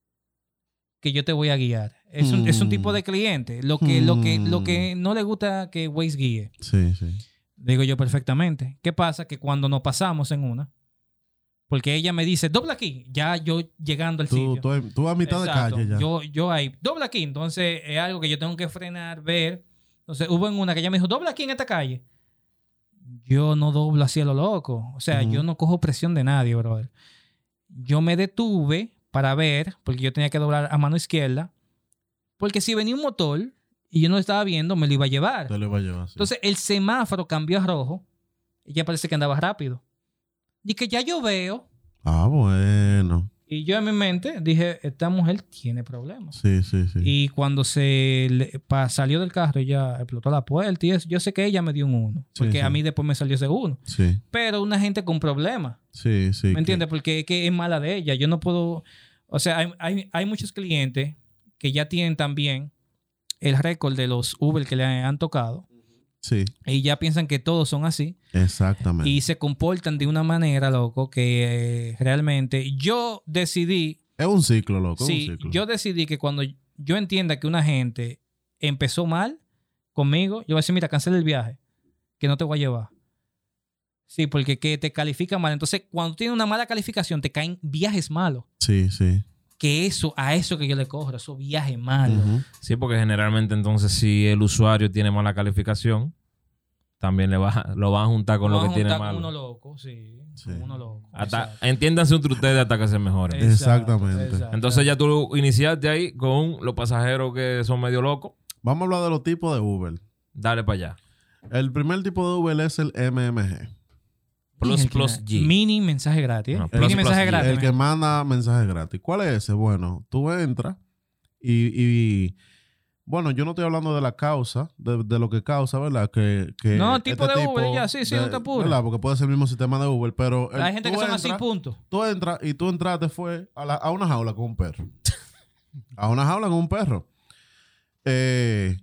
que yo te voy a guiar. Es un, es un tipo Mm. de cliente. Lo que, lo, que, lo Mm. que no le gusta que Waze guíe. Sí, sí. Digo yo perfectamente. ¿Qué pasa? Que cuando nos pasamos en una, porque ella me dice, dobla aquí, ya yo llegando al Tú, sitio. tú, tú a mitad Exacto. de calle ya. Yo, yo ahí, dobla aquí. Entonces es algo que yo tengo que frenar, ver. Entonces hubo en una que ella me dijo, dobla aquí en esta calle. Yo no doblo así a lo loco. O sea, yo no cojo presión de nadie, brother. Yo me detuve para ver, porque yo tenía que doblar a mano izquierda. Porque si venía un motor y yo no lo estaba viendo, me lo iba a llevar. Te lo iba a llevar. sí. Entonces el semáforo cambió a rojo. Y ya parece que andaba rápido. Y que ya yo veo. ah, bueno. Y yo en mi mente dije, esta mujer tiene problemas. Sí, sí, sí. Y cuando se le- pa- salió del carro, ella explotó la puerta y eso. Yo sé que ella me dio un uno. Sí, Porque sí. a mí después me salió ese uno. Sí, Pero una gente con problemas. sí, sí. ¿Me que- entiendes? Porque es que es mala de ella. Yo no puedo... O sea, hay, hay, hay muchos clientes que ya tienen también el récord de los Uber que le han tocado. Sí, Y ya piensan que todos son así. exactamente. Y se comportan de una manera, loco, que eh, realmente yo decidí Es un ciclo, loco. es Sí, un ciclo. yo decidí que cuando yo entienda que una gente empezó mal conmigo, yo voy a decir, mira, cancela el viaje, que no te voy a llevar. Sí, porque que te califica mal. Entonces, cuando tienes una mala calificación, te caen viajes malos. Sí, sí. Que eso, a eso que yo le cojo, esos viajes malos. Ujú. Sí, porque generalmente entonces si el usuario tiene mala calificación, también le va, lo van a juntar con lo que tiene malo. uno loco, sí. Sí. Uno loco. Hasta, entiéndanse entre ustedes hasta que se mejoren. Exactamente. exacto. Entonces ya tú iniciaste ahí con los pasajeros que son medio locos. Vamos a hablar de los tipos de Uber. Dale para allá. El primer tipo de Uber es el MMG. Plus, plus G. Mini mensaje gratis. ¿eh? No, Mini plus, mensaje gratis. El que manda mensajes gratis. ¿Cuál es ese? Bueno, tú entras y, y- bueno, yo no estoy hablando de la causa, de, de lo que causa, ¿verdad? Que, que No, tipo de Uber, ya, sí, sí, no te apures. ¿verdad? Porque puede ser el mismo sistema de Uber, pero... el- Hay gente que son así, punto. Tú entras y tú entraste fue a, la- a una jaula con un perro. a una jaula con un perro. Eh,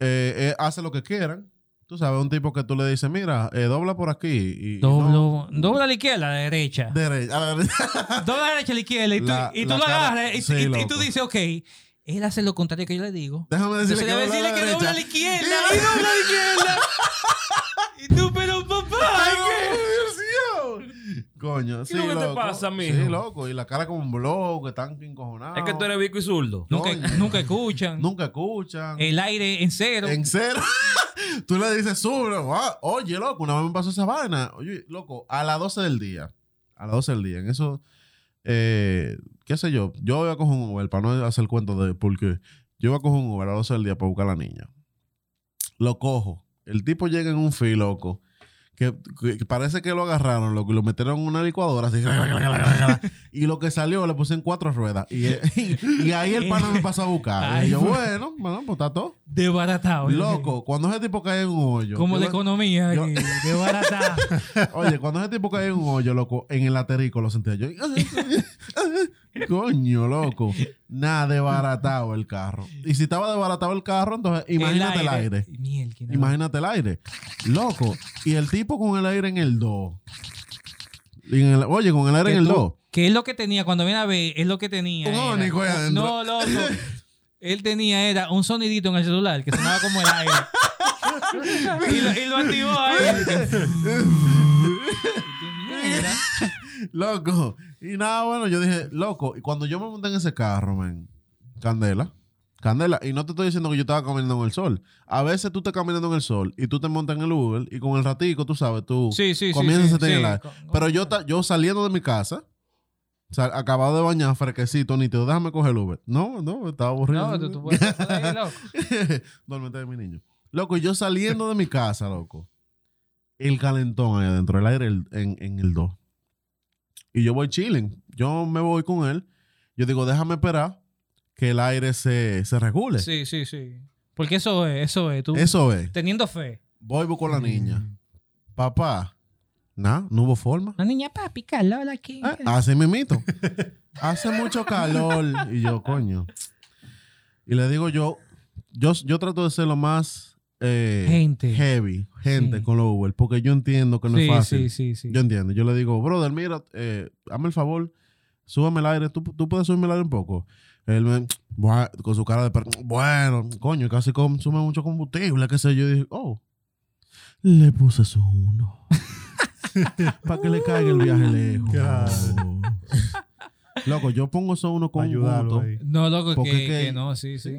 eh, eh, hace lo que quieran. Tú sabes, un tipo que tú le dices, mira, eh, dobla por aquí. Y, Doblo, dobla a la izquierda, a la derecha. no, derecha, a la derecha. dobla a la derecha, a la izquierda. Y tú, La- y tú lo agarras. Y, sí, y- y loco. tú dices, ok, él hace lo contrario que yo le digo. Déjame decirle que decirle la que dobla a la izquierda. Y dobla a la izquierda. y tú, pero papá. Ay, ¿qué? Dios mío. Coño, sí, lo que te loco. pasa, mijo? Sí, loco. Y la cara como un blog, que están encojonados. Es que tú eres bico y zurdo. Nunca, nunca escuchan. Nunca escuchan. El aire en cero. En cero. Tú le dices, sube. ah, Oye, loco, una vez me pasó esa vaina. Oye, loco, a las 12 del día. A las 12 del día. En eso, eh, qué sé yo. Yo voy a coger un Uber para no hacer el cuento de porque yo voy a coger un Uber a las 12 del día para buscar a la niña. Lo cojo. El tipo llega en un fil, loco. Que, que parece que lo agarraron, y lo metieron en una licuadora así. y lo que salió le puse en cuatro ruedas. Y, y, ahí el pana me pasó a buscar. Ay, y yo, bueno, bueno, pues está todo. Desbaratado. Loco, cuando ese tipo cae en un hoyo. Como me- economía yo-. Desbaratado. Oye, cuando ese tipo cae en un hoyo, loco, en el aterico lo sentía yo. Coño, loco. Nada desbaratado el carro. Y si estaba desbaratado el carro, entonces imagínate el aire. Imagínate el aire. Loco. Y el tipo con el aire en el 2. Oye, con el aire en el tú- 2. Que es lo que tenía, cuando viene a ver, es lo que tenía. Un era- ónico ahí adentro. No, loco. Él tenía, era un sonidito en el celular que sonaba como el aire. y, lo, y lo activó ahí. Loco. Y nada, bueno, yo dije, loco. Y cuando yo me monté en ese carro, man, Candela. Candela, y no te estoy diciendo que yo estaba caminando en el sol. A veces tú estás caminando en el sol y tú te montas en el Uber y con el ratico, tú sabes, tú Sí, sí, comienzas sí, a tener sí. el aire. Con- Pero yo, ta- yo saliendo de mi casa, o sea, acabado de bañar, fresquecito, nítido, déjame coger el Uber. No, no, estaba aburrido. No, tú, tú puedes ahí, loco. Duérmete de mi niño. Loco, y yo saliendo de mi casa, loco. El calentón ahí adentro, el aire el- en, en el 2. Y yo voy chilling. Yo me voy con él. Yo digo, déjame esperar que el aire se, se regule. Sí, sí, sí. Porque eso es, eso es. Tú Eso es. teniendo fe. Voy busco a la niña. Papá, nada, no hubo forma. La niña, papi, calor aquí. Ah, Así mismito. Hace mucho calor. Y yo, coño. Y le digo yo, yo, yo trato de ser lo más eh, Gente. heavy, gente Sí. con los Uber, porque yo entiendo que no sí, es fácil. sí, sí, sí. Yo entiendo. Yo le digo, brother, mira, eh, hazme el favor, súbame el aire. ¿Tú, tú puedes subirme el aire un poco. Él me, con su cara de perro, bueno, coño, casi consume mucho combustible, qué sé yo. Y dije, oh, le puse su uno. Para que le caiga el viaje lejos. Claro. Loco, yo pongo eso uno con Ayudarlo gusto. ahí. No, loco, que- que no, sí, sí.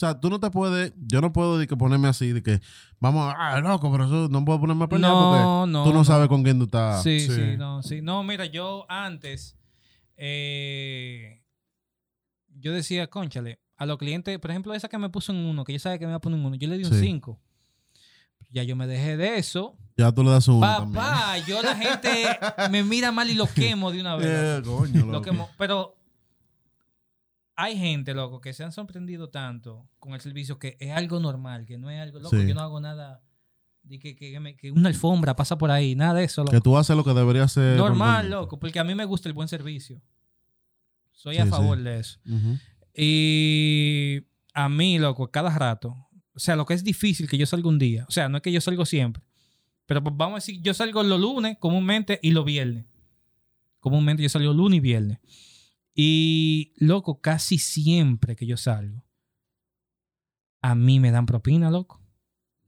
O sea, tú no te puedes, yo no puedo de que ponerme así, de que, vamos, ah, loco, pero eso no puedo ponerme a pelear No, porque no, tú no, no. sabes con quién tú estás. Sí, sí, sí. no, sí. No, mira, yo antes, eh, yo decía, conchale, a los clientes, por ejemplo, esa que me puso en uno, que yo sabía que me iba a poner en uno, yo le di un Sí. 5. Ya yo me dejé de eso. Ya tú le das un también. Papá, yo la gente me mira mal y lo quemo de una vez. Eh, coño, Lo quemo. Pero hay gente, loco, que se han sorprendido tanto con el servicio que es algo normal, que no es algo, loco, Sí. yo no hago nada de que, que, me- que una alfombra pasa por ahí, nada de eso, loco. Que tú haces lo que debería ser. Normal, loco, porque a mí me gusta el buen servicio. Soy Sí, a favor sí. de eso. Y a mí, loco, cada rato, o sea, lo que es difícil que yo salga un día, o sea, no es que yo salgo siempre, pero pues vamos a decir, yo salgo los lunes comúnmente y los viernes. Comúnmente yo salgo lunes y viernes. Y, loco, casi siempre que yo salgo, a mí me dan propina, loco.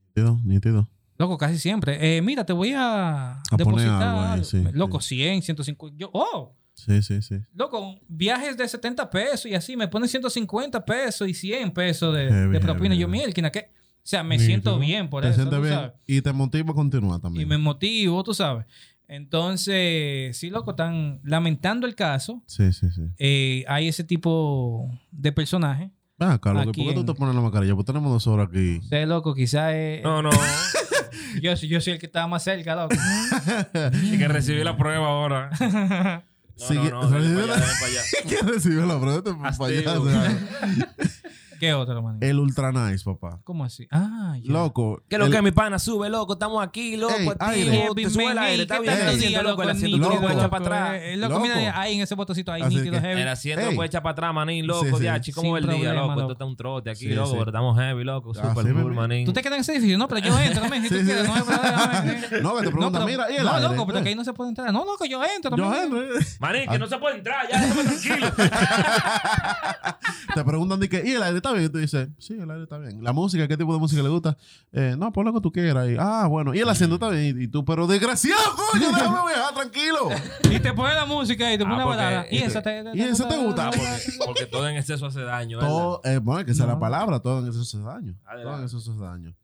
Nítido, nítido. Loco, casi siempre. Eh, mira, te voy a, A poner depositar. algo ahí, sí, loco, sí. 100, 150. Yo, oh, Sí, sí, sí. Loco, viajes de 70 pesos y así, me ponen 150 pesos y 100 pesos de, de propina. Yo, mira, que, o sea, me Nítido. siento bien por te eso. sientes bien sabes. y te motiva a continuar también. Y me motivo, tú sabes. Entonces, sí, loco, están lamentando el caso. Sí, sí, sí. Eh, hay ese tipo de personaje. Loco, Aquí ¿por qué tú te pones la mascarilla? Pues tenemos dos horas aquí. Sé, loco, quizás es... No, no. yo, yo soy el que estaba más cerca, loco. y que recibí la prueba ahora. No, Sí, no, no, dale para ¿Qué otro, man? El Ultra Nice, papá. ¿Cómo así? Ah, ya. Loco. ¿Qué es lo el- que mi pana sube, loco? Estamos aquí, loco, Ey, aire. te sube el aire, está bien. Ey. El asiento, loco, el asiento loco. tú puedes echar para atrás. Eh, loco, Loco. mira ahí en ese botocito ahí, nítido, que- heavy. El asiento puedes echar para atrás, manín, loco, diachi, ¿cómo Sin el día, loco? Esto está un trote aquí, loco, pero estamos heavy, loco, Así super cool, manín. Tú te quedas en ese edificio, no, pero yo entro, men, si tú quieres, no. No, que te preguntan, mira, ¿y el No, loco, pero que ahí no se puede entrar. No, loco, yo entro. Yo entro. Manín, que no se puede entrar, ya, tranquilo. Te preguntan que, ¿y el aire está bien? Y tú dices, sí, el aire está bien. La música, ¿qué tipo de música le gusta? Eh, no, pon lo que tú quieras. Y, ah, bueno. Y el asiento está bien. Y, y tú, pero desgraciado, coño, déjame viajar tranquilo. Y te pone la música y te pone Ah, una porque balada. Y esa te, ¿Y esa te gusta? Porque, porque todo en exceso hace daño. Todo, eh, bueno, que esa es la palabra, todo en eso hace daño. Adelante. Todo en eso hace daño.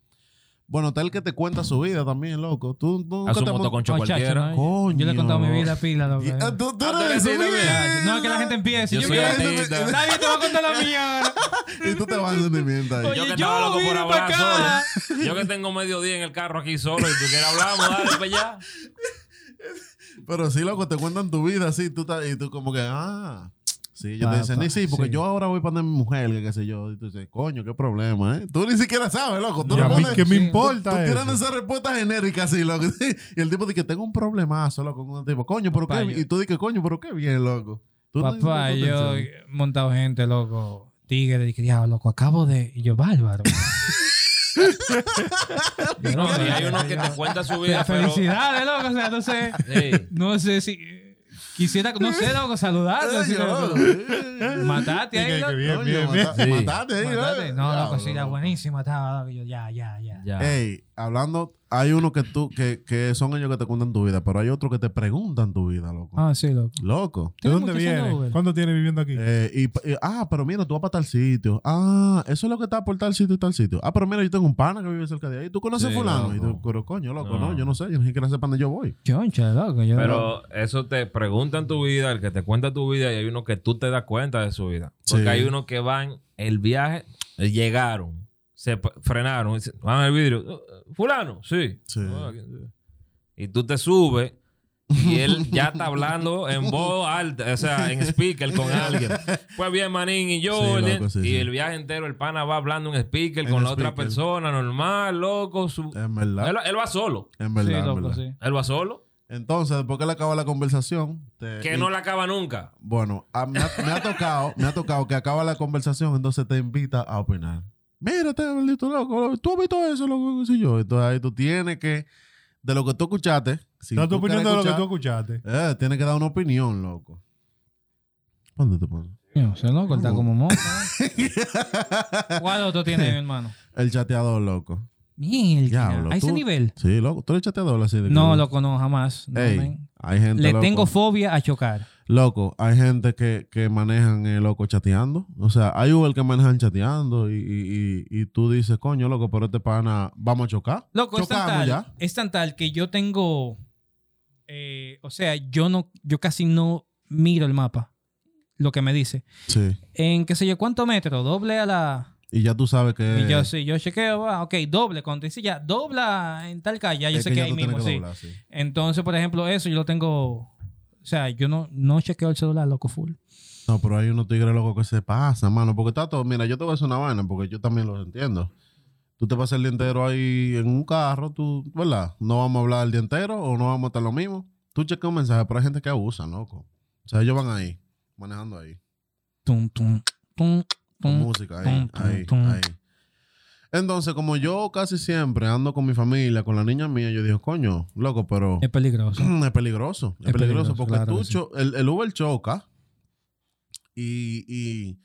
Bueno, tal que te cuenta su vida también, loco. Tú, tú nunca te Oh, chacho, cualquiera. no, Coño. Yo le he contado mi vida pila, loco. Y- ah, tú, tú Ah, tú eres. No, que la gente empiece. Yo Yo, soy artista. Nadie te va a contar la mía ahora. Y tú te vas en sentimiento ahí. Oye, Yo que yo estaba loco por hablar solo. Yo que tengo medio día en el carro aquí solo y tú quieres hablamos, dale para allá. Pero sí, loco, te cuentan tu vida así, tú estás- y tú como que, ah. Sí, ellos Papá, te dicen, "Ni sí, porque sí. yo ahora voy para donde mi mujer, que qué sé yo. Y tú dices, coño, qué problema, ¿eh? Tú ni siquiera sabes, loco. Tú ¿Y no a mí pones- qué me sí. importa Tú eso? tirando esa respuesta genérica así, loco. Y el tipo dice que tengo un problemazo, loco, con un tipo. Coño, pero Papá, qué. yo- Y tú dices, coño, pero qué bien, loco. Tú no Papá, dices, yo he montado gente, loco. Tigre, y que diablo, loco, acabo de. Y yo, bárbaro. Yo, No, no, y hay uno que yo- te cuenta su vida, pero... Felicidades, loco. O sea, no sé. Sí. No sé si. Quisiera, no sé, loco, saludarte. así, loco. Matate ahí, loco. matate ahí, Matate. No, loco, sí, era buenísima. Estaba, loco. Yo, ya, ya, ya. Ya. Ey, hablando, hay uno que tú, que, que son ellos que te cuentan tu vida, pero hay otro que te preguntan tu vida, loco. Ah, sí, loco. Loco. ¿De dónde muchos años, viene? Uber. ¿Cuánto tiene viviendo aquí? Eh, y, y- ah, pero mira, tú vas para tal sitio. Ah, eso es lo que está por tal sitio y tal sitio. Ah, pero mira, yo tengo un pana que vive cerca de ahí. ¿Tú conoces Sí, fulano? Y tú, loco. pero coño, loco, No. no. yo no sé, yo ni siquiera sé para dónde yo voy. Choncha, loco. Yo, Pero eso te preguntan tu vida, el que te cuenta tu vida, y hay uno que tú te das cuenta de su vida. Porque Sí. hay uno que van, el viaje, eh, llegaron, se frenaron, y se- van al vidrio. "Uh, uh, Fulano, sí. Sí. "Ah, ¿quién sí?". Y tú te subes y él ya está hablando en voz alta, o sea, en speaker con alguien. Pues bien, manín, y yo, Sí, el- loco, sí, y sí. el viaje entero, el pana va hablando en speaker En con la otra persona, normal, loco. su- En verdad. Él, él va solo. En sí, verdad, en loco, verdad. sí. Él va solo. Entonces, después que le acaba la conversación, te- Que y- no la acaba nunca. Bueno, a- me, ha, me ha tocado, me ha tocado que acaba la conversación, entonces te invita a opinar. Mírate, maldito loco. ¿Tú has visto eso, loco? ¿Qué sé yo? Entonces ahí tú tienes que, de lo que tú escuchaste, si ¿Estás tu tú opinión de lo que tú escuchaste? eh, tienes que dar una opinión, loco. ¿Dónde te pones? No sé, loco, está como moca. ¿eh? ¿Cuál otro tiene, mi hermano? El chateador, loco. Mierda. Diablo, ¿A ese tú- nivel? Sí, loco. ¿Tú eres chateador así de No, que- loco, no, jamás. No, Ey, men. hay gente, Le loco. tengo fobia a chocar. Loco, hay gente que, que manejan el loco chateando. O sea, hay Uber que manejan chateando y, y, y, y tú dices, coño, loco, pero este pana, vamos a chocar. Loco, es tan, tal, ya. es tan tal que yo tengo. eh, o sea, yo no, yo casi no miro el mapa. Lo que me dice. Sí. En qué sé yo, ¿cuántos metros? Doble a la. Y ya tú sabes que. Y yo sí, yo chequeo, va, ok, doble. Cuando dice ya, dobla en tal calle, ya yo es sé que, ya ahí mismo, que sí. doblar, sí. Entonces, por ejemplo, eso yo lo tengo. O sea, yo no, no chequeo el celular, loco, full. No, pero hay unos tigres locos que se pasan, mano. Porque está todo. Mira, yo te voy a hacer una vaina porque yo también lo entiendo. Tú te pasas el día entero ahí en un carro, tú, ¿verdad? No vamos a hablar el día entero o no vamos a estar lo mismo. Tú chequeas un mensaje, pero hay gente que abusa, loco. O sea, ellos van ahí, manejando ahí. Tum, tum, tum, con tum. música ahí, tum, tum, ahí, ahí. Entonces, como yo casi siempre ando con mi familia, con la niña mía, yo dije, coño, loco, pero Es peligroso. es peligroso. Es, Es peligroso, peligroso, porque claro tú sí. el, el Uber choca y, y,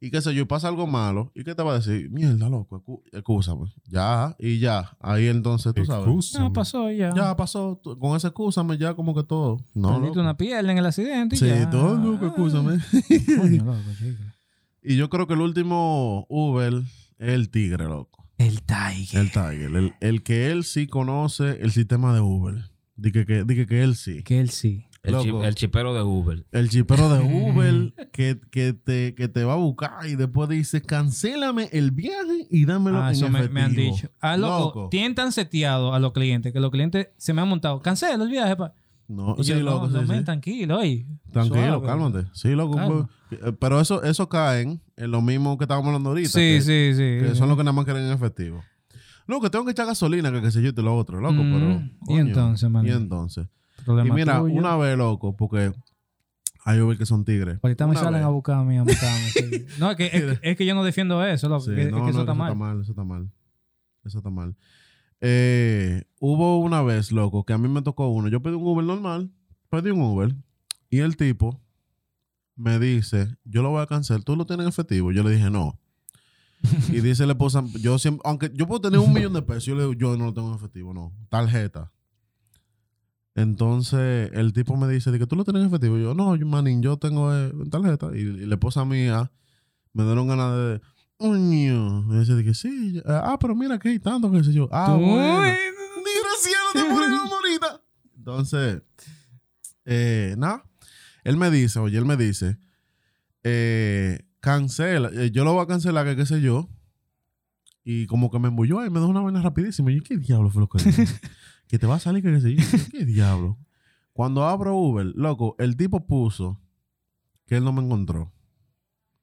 y qué sé yo, pasa algo malo. ¿Y qué te va a decir? Mierda, loco, excúsame. Ya, y ya. Ahí entonces, tú sabes. Excúsame. No, pasó ya. Ya pasó, con ese excúsame ya como que todo. No, Perdiste una pierna en el accidente y Sí, ya. todo, loco, excúsame. Coño, loco, chico. Y yo creo que el último Uber el tigre, loco. El Tiger. El Tiger. El, el que él sí conoce el sistema de Uber. Dije que, dije que él sí. Que él sí. El, chi- Loco. el chipero de Uber. El chipero de Uber que, que, te, que te va a buscar y después dice, cancélame el viaje y dámelo Ah, en eso me, me han efectivo". dicho. Ah, loco, tienen tan seteado a los clientes que los clientes se me han montado. Cancela el viaje, pa. No, Y sí, yo, loco, no, sí, no, tranquilo, oye. Tranquilo, suave. cálmate. Sí, loco. Calma. Eh, Pero eso, eso caen en lo mismo que estábamos hablando ahorita. Sí, que, sí, sí. que son los que nada más quieren en efectivo. No, que tengo que echar gasolina, que qué sé yo, y lo otro, loco, Mm, pero... y entonces, man. Y entonces. Problema Y mira, tuyo. una vez, loco, porque hay Uber que son tigres. Ahorita me salen vez. a buscarme, a buscarme. sí. No, es que, es, es que yo no defiendo eso, loco. Sí, que, es no, que eso no, está mal. Eso está mal. Eso está mal. Eh, hubo una vez, loco, que a mí me tocó uno. Yo pedí un Uber normal, pedí un Uber, y el tipo me dice, yo lo voy a cancelar, ¿tú lo tienes en efectivo? Yo le dije, no. y dice la esposa, yo siempre, aunque yo puedo tener un millón de pesos, yo le digo, yo no lo tengo en efectivo, no. Tarjeta. Entonces, el tipo me dice, de que tú lo tienes en efectivo. Yo, no, manín, yo tengo eh, tarjeta. Y, y la esposa mía me dieron ganas de, Uño. Y dice, que sí. eh, Ah, pero mira que hay tanto, que sé yo. Ah, bueno. Desgraciado, te ponen la morita. Entonces, eh, nada. Él me dice, oye, él me dice, eh, cancela, eh, yo lo voy a cancelar, que qué sé yo. Y como que me embulló y me dejó una vaina rapidísimo. Y yo, ¿qué diablo fue lo que dije? que te va a salir, que qué sé yo. Yo, ¿Qué diablo? Cuando abro Uber, loco, el tipo puso que él no me encontró.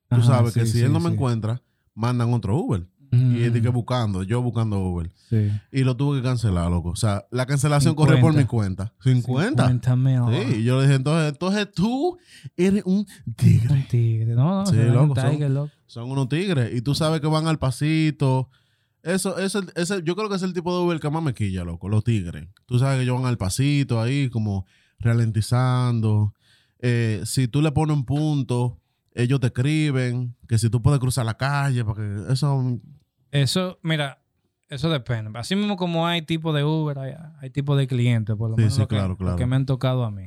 Tú Ajá, sabes que si sí, él no me encuentra, mandan otro Uber. Mm, Y que buscando, yo buscando Uber. sí. Y lo tuve que cancelar, loco. O sea, la cancelación corrió por 50. mi cuenta. 50. 50 mil. Sí, y yo le dije, entonces, entonces tú eres un tigre. Un tigre. No, no, Sí, ve un loco, son- tiger, loco. Son unos tigres. Y tú sabes que van al pasito. Eso, eso, ese, yo creo que es el tipo de Uber que más me quilla, loco. Los tigres. Tú sabes que ellos van al pasito ahí, como ralentizando. Eh, si tú le pones un punto, ellos te escriben que si tú puedes cruzar la calle, porque eso. Eso, mira, eso depende. Así mismo como hay tipo de Uber, hay, hay tipo de clientes, por lo Sí, menos sí, lo que- claro, lo claro. que me han tocado a mí.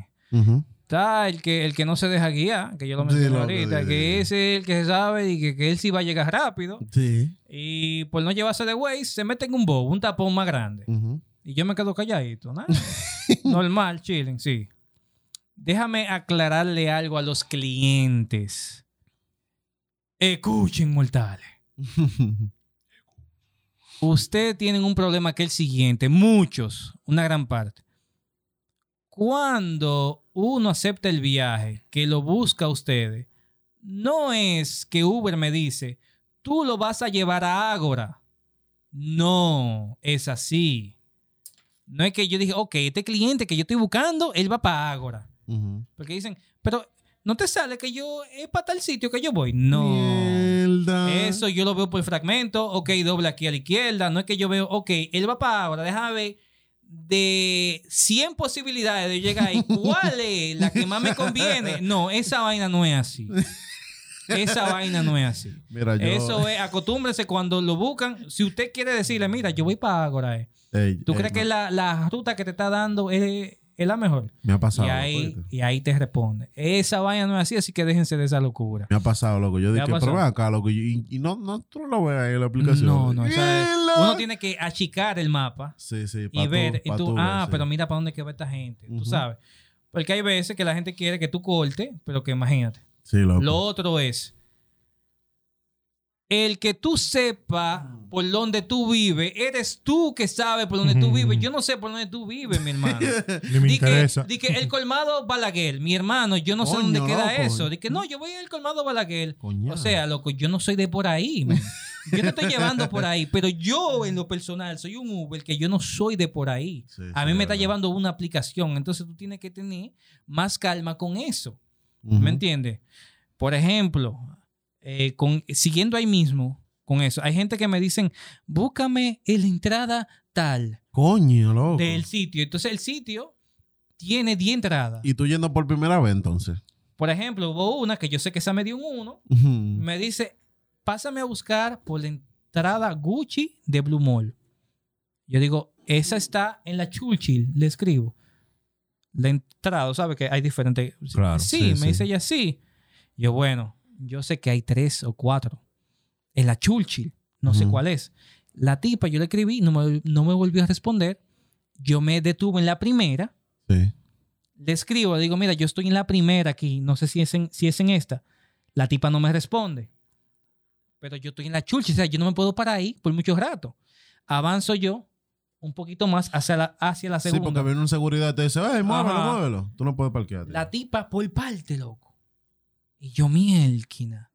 Está el que, el que no se deja guiar, que yo lo mencioné ahorita, que ese es el que se sabe y que, que él sí va a llegar rápido. Sí. Y por no llevarse de Waze, se mete en un bobo, un tapón más grande. Y yo me quedo calladito, ¿no? Normal, chilling, sí. Déjame aclararle algo a los clientes. Escuchen, mortales. Ustedes tienen un problema que es el siguiente, muchos, una gran parte. Cuando uno acepta el viaje, que lo busca a ustedes, no es que Uber me dice, tú lo vas a llevar a Ágora. No, es así. No es que yo dije, ok, este cliente que yo estoy buscando, él va para Ágora. Porque dicen, pero no te sale que yo es para tal sitio que yo voy. No. Izquierda. Eso yo lo veo por fragmento. Ok, doble aquí a la izquierda. No es que yo veo, ok, él va para ahora. Déjame ver de 100 posibilidades de llegar ahí. ¿Cuál es la que más me conviene? No, esa vaina no es así. Esa vaina no es así. Mira, yo. Eso es, acostúmbrese cuando lo buscan. Si usted quiere decirle, mira, yo voy para Ágora. eh. ¿Tú ey, crees que la, la ruta que te está dando es, es la mejor? Me ha pasado. Y ahí, loco, y ahí te responde. Esa vaina no es así, así que déjense de esa locura. Me ha pasado, loco. Yo ¿Te dije, pero acá, loco. Y, y no, no, tú no lo ves ahí en la aplicación. No, no. o sea, uno tiene que achicar el mapa Sí, sí. y ver. y tú, ah, sí. pero mira para dónde que va esta gente. Tú sabes. Porque hay veces que la gente quiere que tú cortes, pero que imagínate. Sí, loco. Lo otro es el que tú sepas por dónde tú vives, eres tú que sabes por dónde tú vives. Yo no sé por dónde tú vives, mi hermano. Ni me Di que, interesa. di que el colmado Balaguer, mi hermano, yo no sé Coño, dónde queda loco. eso. Di que no, yo voy al colmado Balaguer. Coñac. O sea, loco, yo no soy de por ahí, man. Yo te estoy llevando por ahí, pero yo en lo personal soy un Uber que yo no soy de por ahí. Sí, A sí, mí me es está verdad. llevando una aplicación, entonces tú tienes que tener más calma con eso. ¿Me entiendes? Por ejemplo, eh, con, siguiendo ahí mismo con eso, hay gente que me dicen, búscame en la entrada tal Coño, loco. del sitio. Entonces el sitio tiene 10 entradas. Y tú yendo por primera vez, entonces. Por ejemplo, hubo una que yo sé que esa me dio un 1, Ujú. me dice, pásame a buscar por la entrada Gucci de Blue Mall. Yo digo, esa está en la Churchill, le escribo. La entrada, ¿sabes? Que hay diferentes. Claro, Sí, sí, me sí. dice ella sí. Yo, bueno, yo sé que hay tres o cuatro. En la Churchill, no sé cuál es. La tipa, yo le escribí, no me, no me volvió a responder. Yo me detuve en la primera. Sí. Le escribo, le digo, mira, yo estoy en la primera aquí, no sé si es en, si es en esta. La tipa no me responde. Pero yo estoy en la Churchill, o sea, yo no me puedo parar ahí por mucho rato. Avanzo yo un poquito más hacia la, hacia la Sí, segunda. porque viene un seguridad y te dice, ¡ay, muévelo, muévelo! Tú no puedes parquear. La tipa por parte, loco. Y yo, mielquina.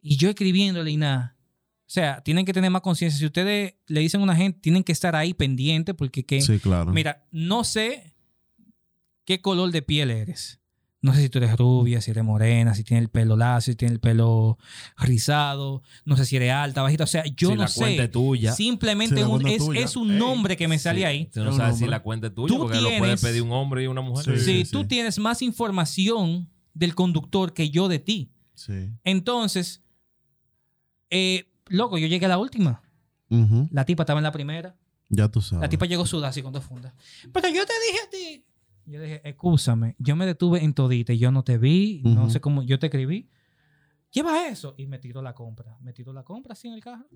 Y yo escribiéndole y nada. O sea, tienen que tener más conciencia. Si ustedes le dicen a una gente, tienen que estar ahí pendiente porque que... Sí, claro. Mira, no sé qué color de piel eres. No sé si tú eres rubia, si eres morena, si tienes el pelo lacio, si tienes el pelo rizado. No sé si eres alta, bajita. O sea, yo si no la cuenta sé. es tuya. Simplemente Si la un- cuenta es es, tuya. es un Ey, nombre que me sale Sí, ahí. Tú no sabes si la cuenta es tuya Tú porque lo puede pedir un hombre y una mujer. Sí. tú tienes más información del conductor que yo de ti. Sí. Entonces, eh, loco, yo llegué a la última. La tipa estaba en la primera. Ya tú sabes. La tipa llegó sudada así con dos fundas. Pero yo te dije a ti. Yo dije, escúchame, yo me detuve en todita y yo no te vi, no sé cómo, yo te escribí. Lleva eso. Y me tiró la compra. Me tiró la compra así en el carro.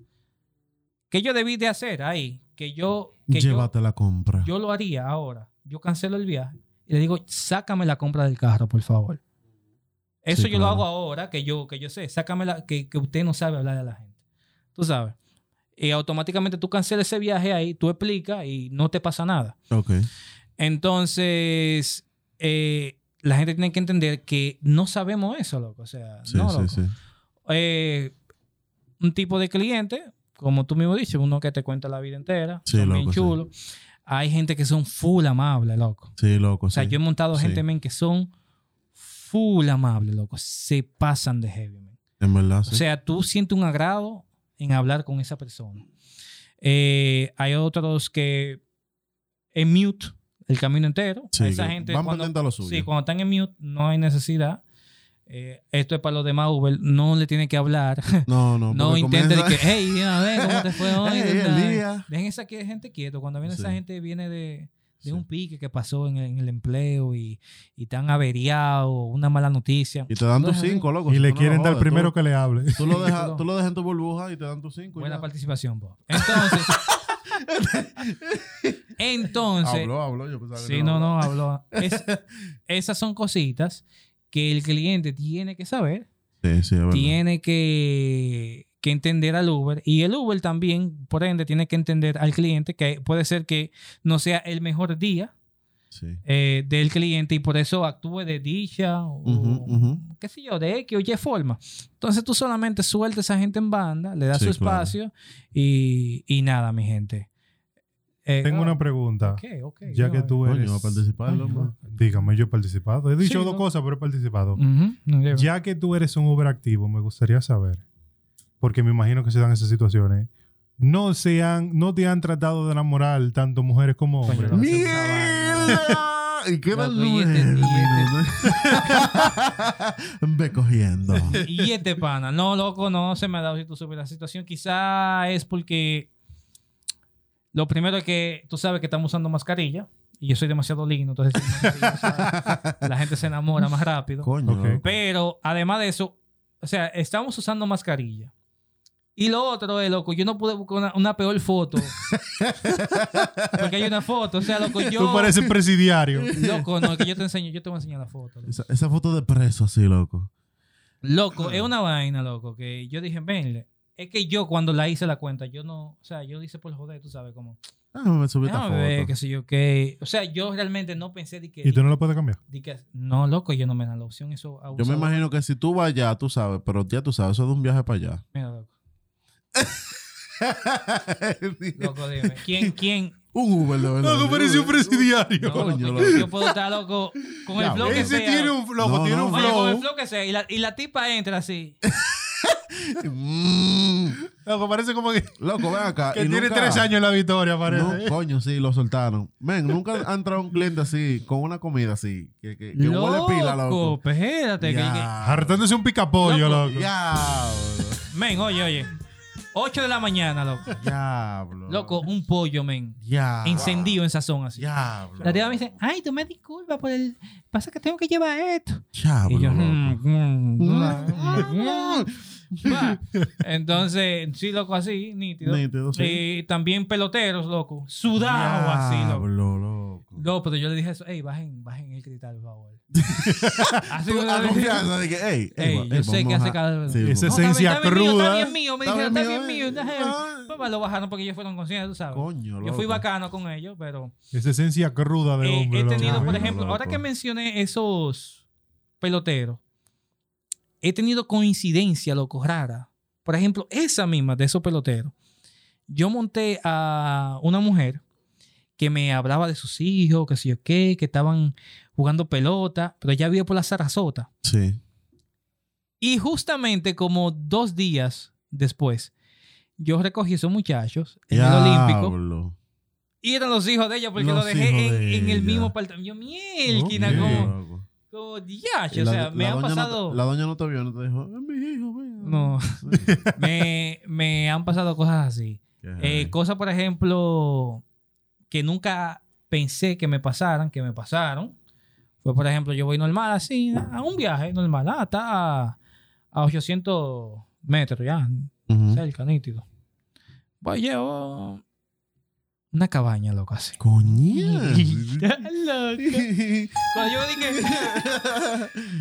¿Qué yo debí de hacer ahí? Que yo, que yo, Llévate la compra. yo lo haría ahora. Yo cancelo el viaje y le digo, sácame la compra del carro, por favor. Eso Sí, yo lo hago ahora, que yo, que yo sé. Sácame la, que, que usted no sabe hablar a la gente. Tú sabes. Y automáticamente tú cancelas ese viaje ahí, tú explicas y no te pasa nada. Ok. Entonces, eh, la gente tiene que entender que no sabemos eso, loco. O sea, Sí, no, sí, loco. sí. Eh, un tipo de cliente, como tú mismo dices, uno que te cuenta la vida entera, Sí, son bien loco, sí. chulos. Hay gente que son full amables, loco. Sí, loco. O sea, sí. yo he montado Sí. gente, men, que son full amables, loco. Se pasan de heavy, men. En verdad, sí. O sea, tú sientes un agrado en hablar con esa persona. Eh, hay otros que en mute el camino entero. Sí, esa gente van cuando, a lo suyo. sí, cuando están en mute no hay necesidad. Eh, esto es para los demás Uber. No le tiene que hablar. no, no. no porque intente de comienza- que, hey, a ver, ¿cómo te fue hoy? Hey. Dejen esa que- gente quieto. Cuando viene esa gente, viene de, de Sí. un pique que pasó en el, en el empleo y, y tan averiado, una mala noticia. Y te dan tus cinco, loco. Y si le no quieren dar jodes. primero Tú, que le hable. tú lo dejas, Tú- lo dejas en tu burbuja y te dan tus cinco. Buena ya. participación, Bob. Entonces, entonces, Habló, habló. Yo pensaba que sí, no, no, habló. Es- esas son cositas que el cliente tiene que saber, Sí, sí, es verdad. tiene que, que entender al Uber y el Uber también, por ende, tiene que entender al cliente que puede ser que no sea el mejor día Sí. eh, del cliente y por eso actúe de dicha o ujú. qué sé yo, de X o Y forma. Entonces tú solamente sueltas a esa gente en banda, le das Sí, su espacio y, y nada, mi gente. Eh, Tengo ah, una pregunta. Ya que tú Coño, eres... Coño. Dígame, yo he participado. He dicho Sí, dos no. cosas, pero he participado. Ya que tú eres un Uber activo, me gustaría saber. Porque me imagino que se dan esas situaciones. No, se han, no te han tratado de enamorar tanto mujeres como hombres. Coño, ¡Mierda! ¿Y qué este- y Ve cogiendo. Y este pana, no, loco, no se me ha dado si tú supieras la situación. Quizá es porque lo primero es que tú sabes que estamos usando mascarilla y yo soy demasiado lindo, entonces la gente se enamora más rápido. Coño. Pero además de eso, o sea, estamos usando mascarilla. Y lo otro es, loco, yo no pude buscar una, una peor foto. Porque hay una foto, o sea, loco, yo... Tú pareces presidiario. Loco, no, que yo te enseño, yo te voy a enseñar la foto. Esa, esa foto de preso así, loco. Loco, es una vaina, loco, que yo dije, venle. Es que yo cuando la hice la cuenta, yo no, o sea, yo lo hice por joder, tú sabes cómo. Déjame subir esta Déjame ver, foto. qué sé yo, qué. O sea, yo realmente no pensé de que. Y tú no lo puedes cambiar. de que- no, loco, yo no me dan la opción, eso. Yo me imagino que si tú vas allá, tú sabes, pero ya tú sabes, eso es de un viaje para allá. Mira, loco. Loco, dime. ¿Quién, quién? un Uber, de verdad. Loco, pareció un presidiario. No, loco, Coño, yo, loco. yo puedo estar loco con el flow que Ese sea. tiene un, loco, No, tiene no. un Oye, con el flow. flow que sea. Y la, y la tipa entra así. Mm. Loco, parece como que, Loco, ven acá. que y tiene nunca- tres años en la victoria, parece. No, coño, sí, lo soltaron. Men, nunca ha entrado un cliente así, con una comida así, que, que, que huele pila, loco. espérate. que- que- un picapollo, Loco, loco. Ya, Men, oye, oye. 8 de la mañana, loco. Diablo. Loco, un pollo, men. Ya. Encendido en sazón así. Diablo. La tía me dice, ay, tú me disculpas por el... Pasa que tengo que llevar esto. Diablo. Y yo, mm, mm, mm. Va. Entonces, sí, loco, así, nítido. Nítido, sí. Y también peloteros, loco. Sudado así, loco. Diablo, loco. No, pero yo le dije eso, ey, bajen, bajen el cristal, por favor. Tú, a confianza de que, ey, Ey, ey, yo sé que a- hace cada- Sí, Esa esencia mío, cruda. Está bien mío, me Está dijeron, está bien mío, eh. Papá, lo bajaron porque ellos fueron conscientes, tú sabes. Coño, Yo fui loco. bacano con ellos, pero Esa esencia cruda de eh, hombre. he loco. tenido, por Coño, ejemplo, ahora loco. que mencioné esos peloteros, he tenido coincidencia, loco, rara. Por ejemplo, esa misma de esos peloteros. Yo monté a una mujer que me hablaba de sus hijos, que sé yo qué, que estaban jugando pelota, pero ella vive por la Sarasota. Sí. Y justamente como dos días después, yo recogí a esos muchachos en el Olímpico. Y eran los hijos de ella porque Los lo dejé en, de en el mismo apartamento. Yo, mielquina, como, Loco. como diache, Y O la- sea, me la han no pasado... te- la doña no te vio, no te dijo, es mi hijo. No. Sí. me, me han pasado cosas así. Eh, cosas, por ejemplo, que nunca pensé que me pasaran, que me pasaron. Fue, por ejemplo, yo voy normal así, a un viaje normal, ah, está a, a 800 metros ya, cerca, nítido. Voy, llevo una cabaña, loco, así. Coño. Cuando yo dije,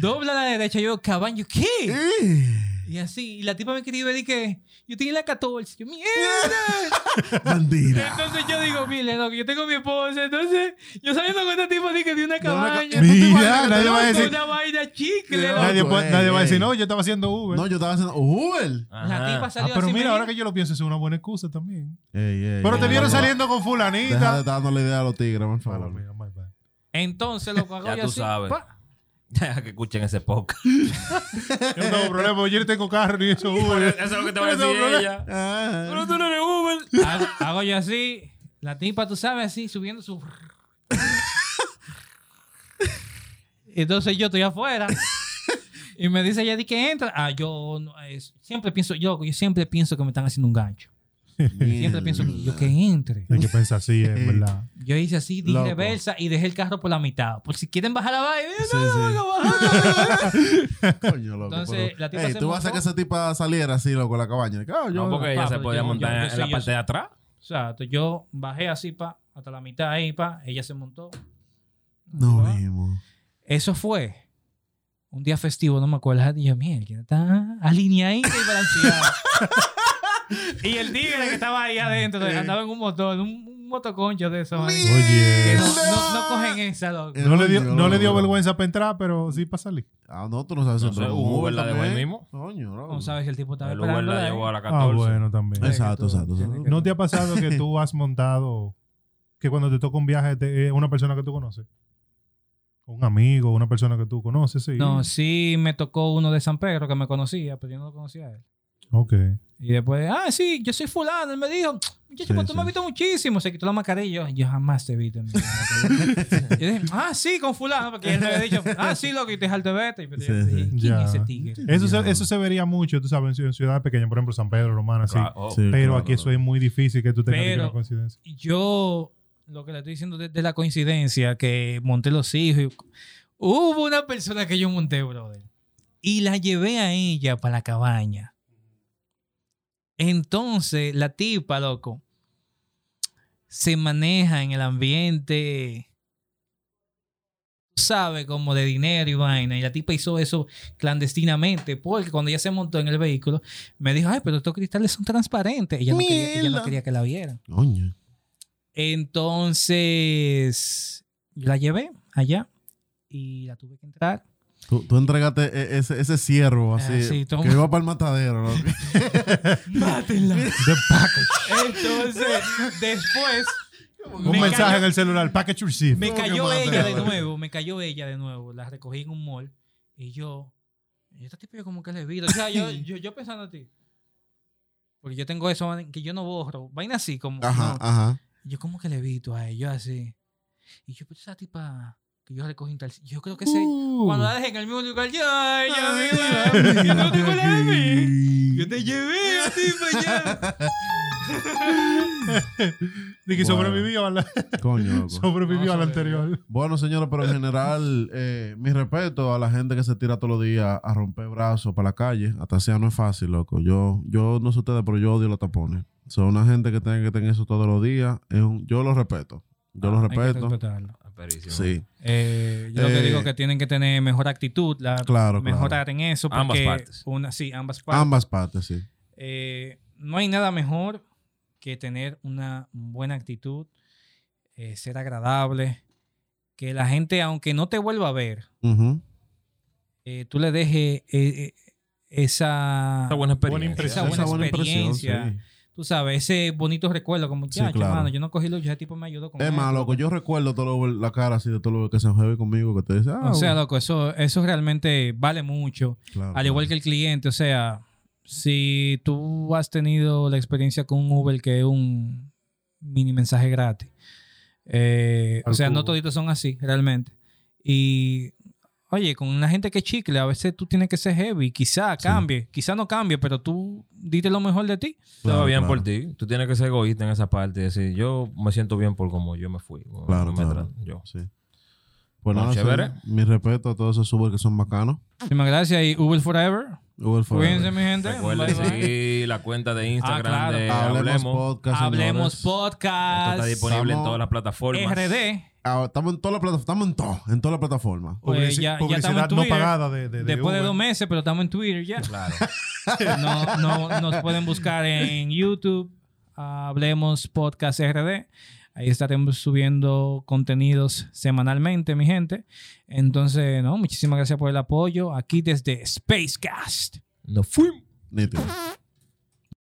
dobla a la derecha, yo, cabaña, ¿qué? Y así, y la tipa me escribe, dije, yo tenía la 14. Yo, mierda. Bandida. Entonces yo digo, mire, loco, yo tengo mi esposa, entonces yo saliendo con este tipo dije de una De una ca- cabaña. ¿Tú te Mira, que nadie va a decir- Una vaina chicle, loco. Nadie, va a decir, no, yo estaba haciendo Uber. No, yo estaba haciendo Uber. La tipa ah, salió pero así. mira, ahora que yo lo pienso, es una buena excusa también. Ey, ey, Pero ey, te vieron deja- saliendo con Deja de fulanita. estar dando la idea a los tigres, bad. Entonces, loco, hago Ya yo tú así, sabes. Deja que escuchen ese podcast. Yo no tengo problema, yo no tengo carro ni eso Uber. Eso es lo que te va a decir ella. Ah. Pero tú no eres Uber. Hago, hago yo así, la tipa, tú sabes, así, subiendo su... Entonces yo estoy afuera. Y me dice ella, di que entra. Ah, yo no, es- siempre pienso, yo, yo siempre pienso que me están haciendo un gancho. Siempre pienso que yo que entre. Hay que pensar así, es verdad. Yo hice así, di Loco. reversa y dejé el carro por la mitad. Por si quieren bajar la vaina. Sí, no, sí. no, bajar. Coño, loco. Entonces, pero- la tipa Ey, se tú vas a hacer que esa tipa saliera así, loco, la cabaña. Ah, yo- No, porque ella se podía yo- montar yo- en la yo parte de atrás. O sea, yo bajé así pa, hasta la mitad ahí, pa. Ella se montó. No Ah. vimos. Eso fue un día festivo, no me acuerdo. Y yo, mierda, está alineadita y balanceada. y el tigre que estaba ahí adentro andaba en un motor, un, un motoconcho de eso. Que Oye, no, no, no cogen esa, loco. Eh, no le dio, no le dio vergüenza para entrar, pero sí para salir. Ah, no, tú no sabes No sé, Uber la también. mismo. Coño. No sabes si el tipo estaba El Uber la llevó a la Ah, 14. bueno, también. Exacto, que exacto, que- ¿No te ha pasado que tú has montado que cuando te toca un viaje te- es una persona que tú conoces? Un amigo, una persona que tú conoces, sí. No, sí me tocó uno de San Pedro que me conocía, pero yo no lo conocía a él. Ok. Y después, ah, sí, yo soy fulano. Él me dijo, muchacho, Sí, pues tú me has visto muchísimo. Se quitó la mascarilla. Yo, yo jamás te he visto. en mi vida. yo dije, ah, sí, con fulano. Porque él me había dicho, ah, sí, loco, y te jalto de vete. Y yo Sí, dije, sí. ¿quién es ese tigre? Eso se, eso se vería mucho, tú sabes, en ciu- en ciudades pequeñas, por ejemplo, San Pedro, Romana, sí. Oh. Sí, Pero claro. aquí eso es muy difícil que tú tengas Pero- una coincidencia. yo lo que le estoy diciendo de, de la coincidencia que monté los hijos y- hubo una persona que yo monté brother y la llevé a ella para la cabaña entonces la tipa loco se maneja en el ambiente tú sabes como de dinero y vaina y la tipa hizo eso clandestinamente porque cuando ella se montó en el vehículo me dijo ay pero estos cristales son transparentes ella no quería, ella no Mierda. quería que la vieran Coño. entonces, la llevé allá y la tuve que entrar. Tú, tú entregaste e- ese, ese ciervo así. Ah, sí, que iba para el matadero. loco. ¡Mátenla! The package. Entonces, después, Un Me mensaje cayó- en el celular, package received. me ¿Cómo que cayó ella de nuevo. Me cayó ella de nuevo. La recogí en un mall. Y yo, y esta tipo yo como que le vi. O sea, yo, yo, yo pensando a ti. Porque yo tengo eso que yo no borro. Vaina así como. Ajá, no. ajá. Yo como que le evito a ellos así. Y yo, pero esa tipa que yo recogí en tal... Yo creo que se... Uh. Cuando la dejé en el mismo lugar, ya, ya, mira, yo no tengo la de mí. Yo te llevé a ti para allá. De que Bueno. sobrevivió a la, Coño, loco. sobrevivió No, a la anterior. Bueno, señores, pero en general, eh, mi respeto a la gente que se tira todos los días a romper brazos para la calle. Hasta sea no es fácil, loco. Yo, yo no sé ustedes, pero yo odio los tapones. Son una gente que tiene que tener eso todos los días. Es un- yo lo respeto. Yo lo Hay que respeto. Sí, Eh, yo lo que Eh, digo que tienen que tener mejor actitud, la, Claro, mejorar en eso. Ambas partes. Una, sí, ambas partes. ambas partes, sí. Eh, no hay nada mejor que tener una buena actitud, eh, ser agradable, que la gente, aunque no te vuelva a ver, eh, tú le dejes eh, eh, esa, Esa buena Buena experiencia. impresión. esa buena, impresión, experiencia, sí. Tú sabes, ese bonito recuerdo, como, Sí, ya, claro. mano, yo no cogí los, ese tipo me ayudó con Es esto". más, loco, yo recuerdo todo lo- la cara así de todo lo que se heavy conmigo que te dice, ah, O sea, loco, eso, eso realmente vale mucho. Claro, Al igual que el cliente, o sea, si tú has tenido la experiencia con un Uber que es un mini mensaje gratis, eh, o sea, no toditos son así, realmente. Y, oye, con una gente que es chicle, a veces tú tienes que ser heavy, quizá Sí. cambie, quizá no cambie, pero tú dite lo mejor de ti. Claro, bien claro. por ti. Tú tienes que ser egoísta en esa parte y decir, yo me siento bien por como yo me fui. Claro, me claro. yo. Sí. Pues No, nada, chévere. sí, mi respeto a todos esos Uber que son bacanos. Muchísimas gracias y Uber Forever. Uber Forever. Cuídense, mi gente. Recuerden seguir la cuenta de Instagram claro. de Hablemos, Hablemos. Podcast. Hablemos. Esto Podcast. está disponible en todas las plataformas. RD. Ah, estamos en todas las plataformas. Estamos en todo. En todas las plataformas. Pues Publici- ya- ya publicidad estamos en no pagada de, de, de Después de dos meses, pero estamos en Twitter ya. Claro. No, no, nos pueden buscar en YouTube, Hablemos Podcast RD. Ahí estaremos subiendo contenidos semanalmente, mi gente. Entonces, no, muchísimas gracias por el apoyo. Aquí desde Spacecast. Nos fuimos. Nítido.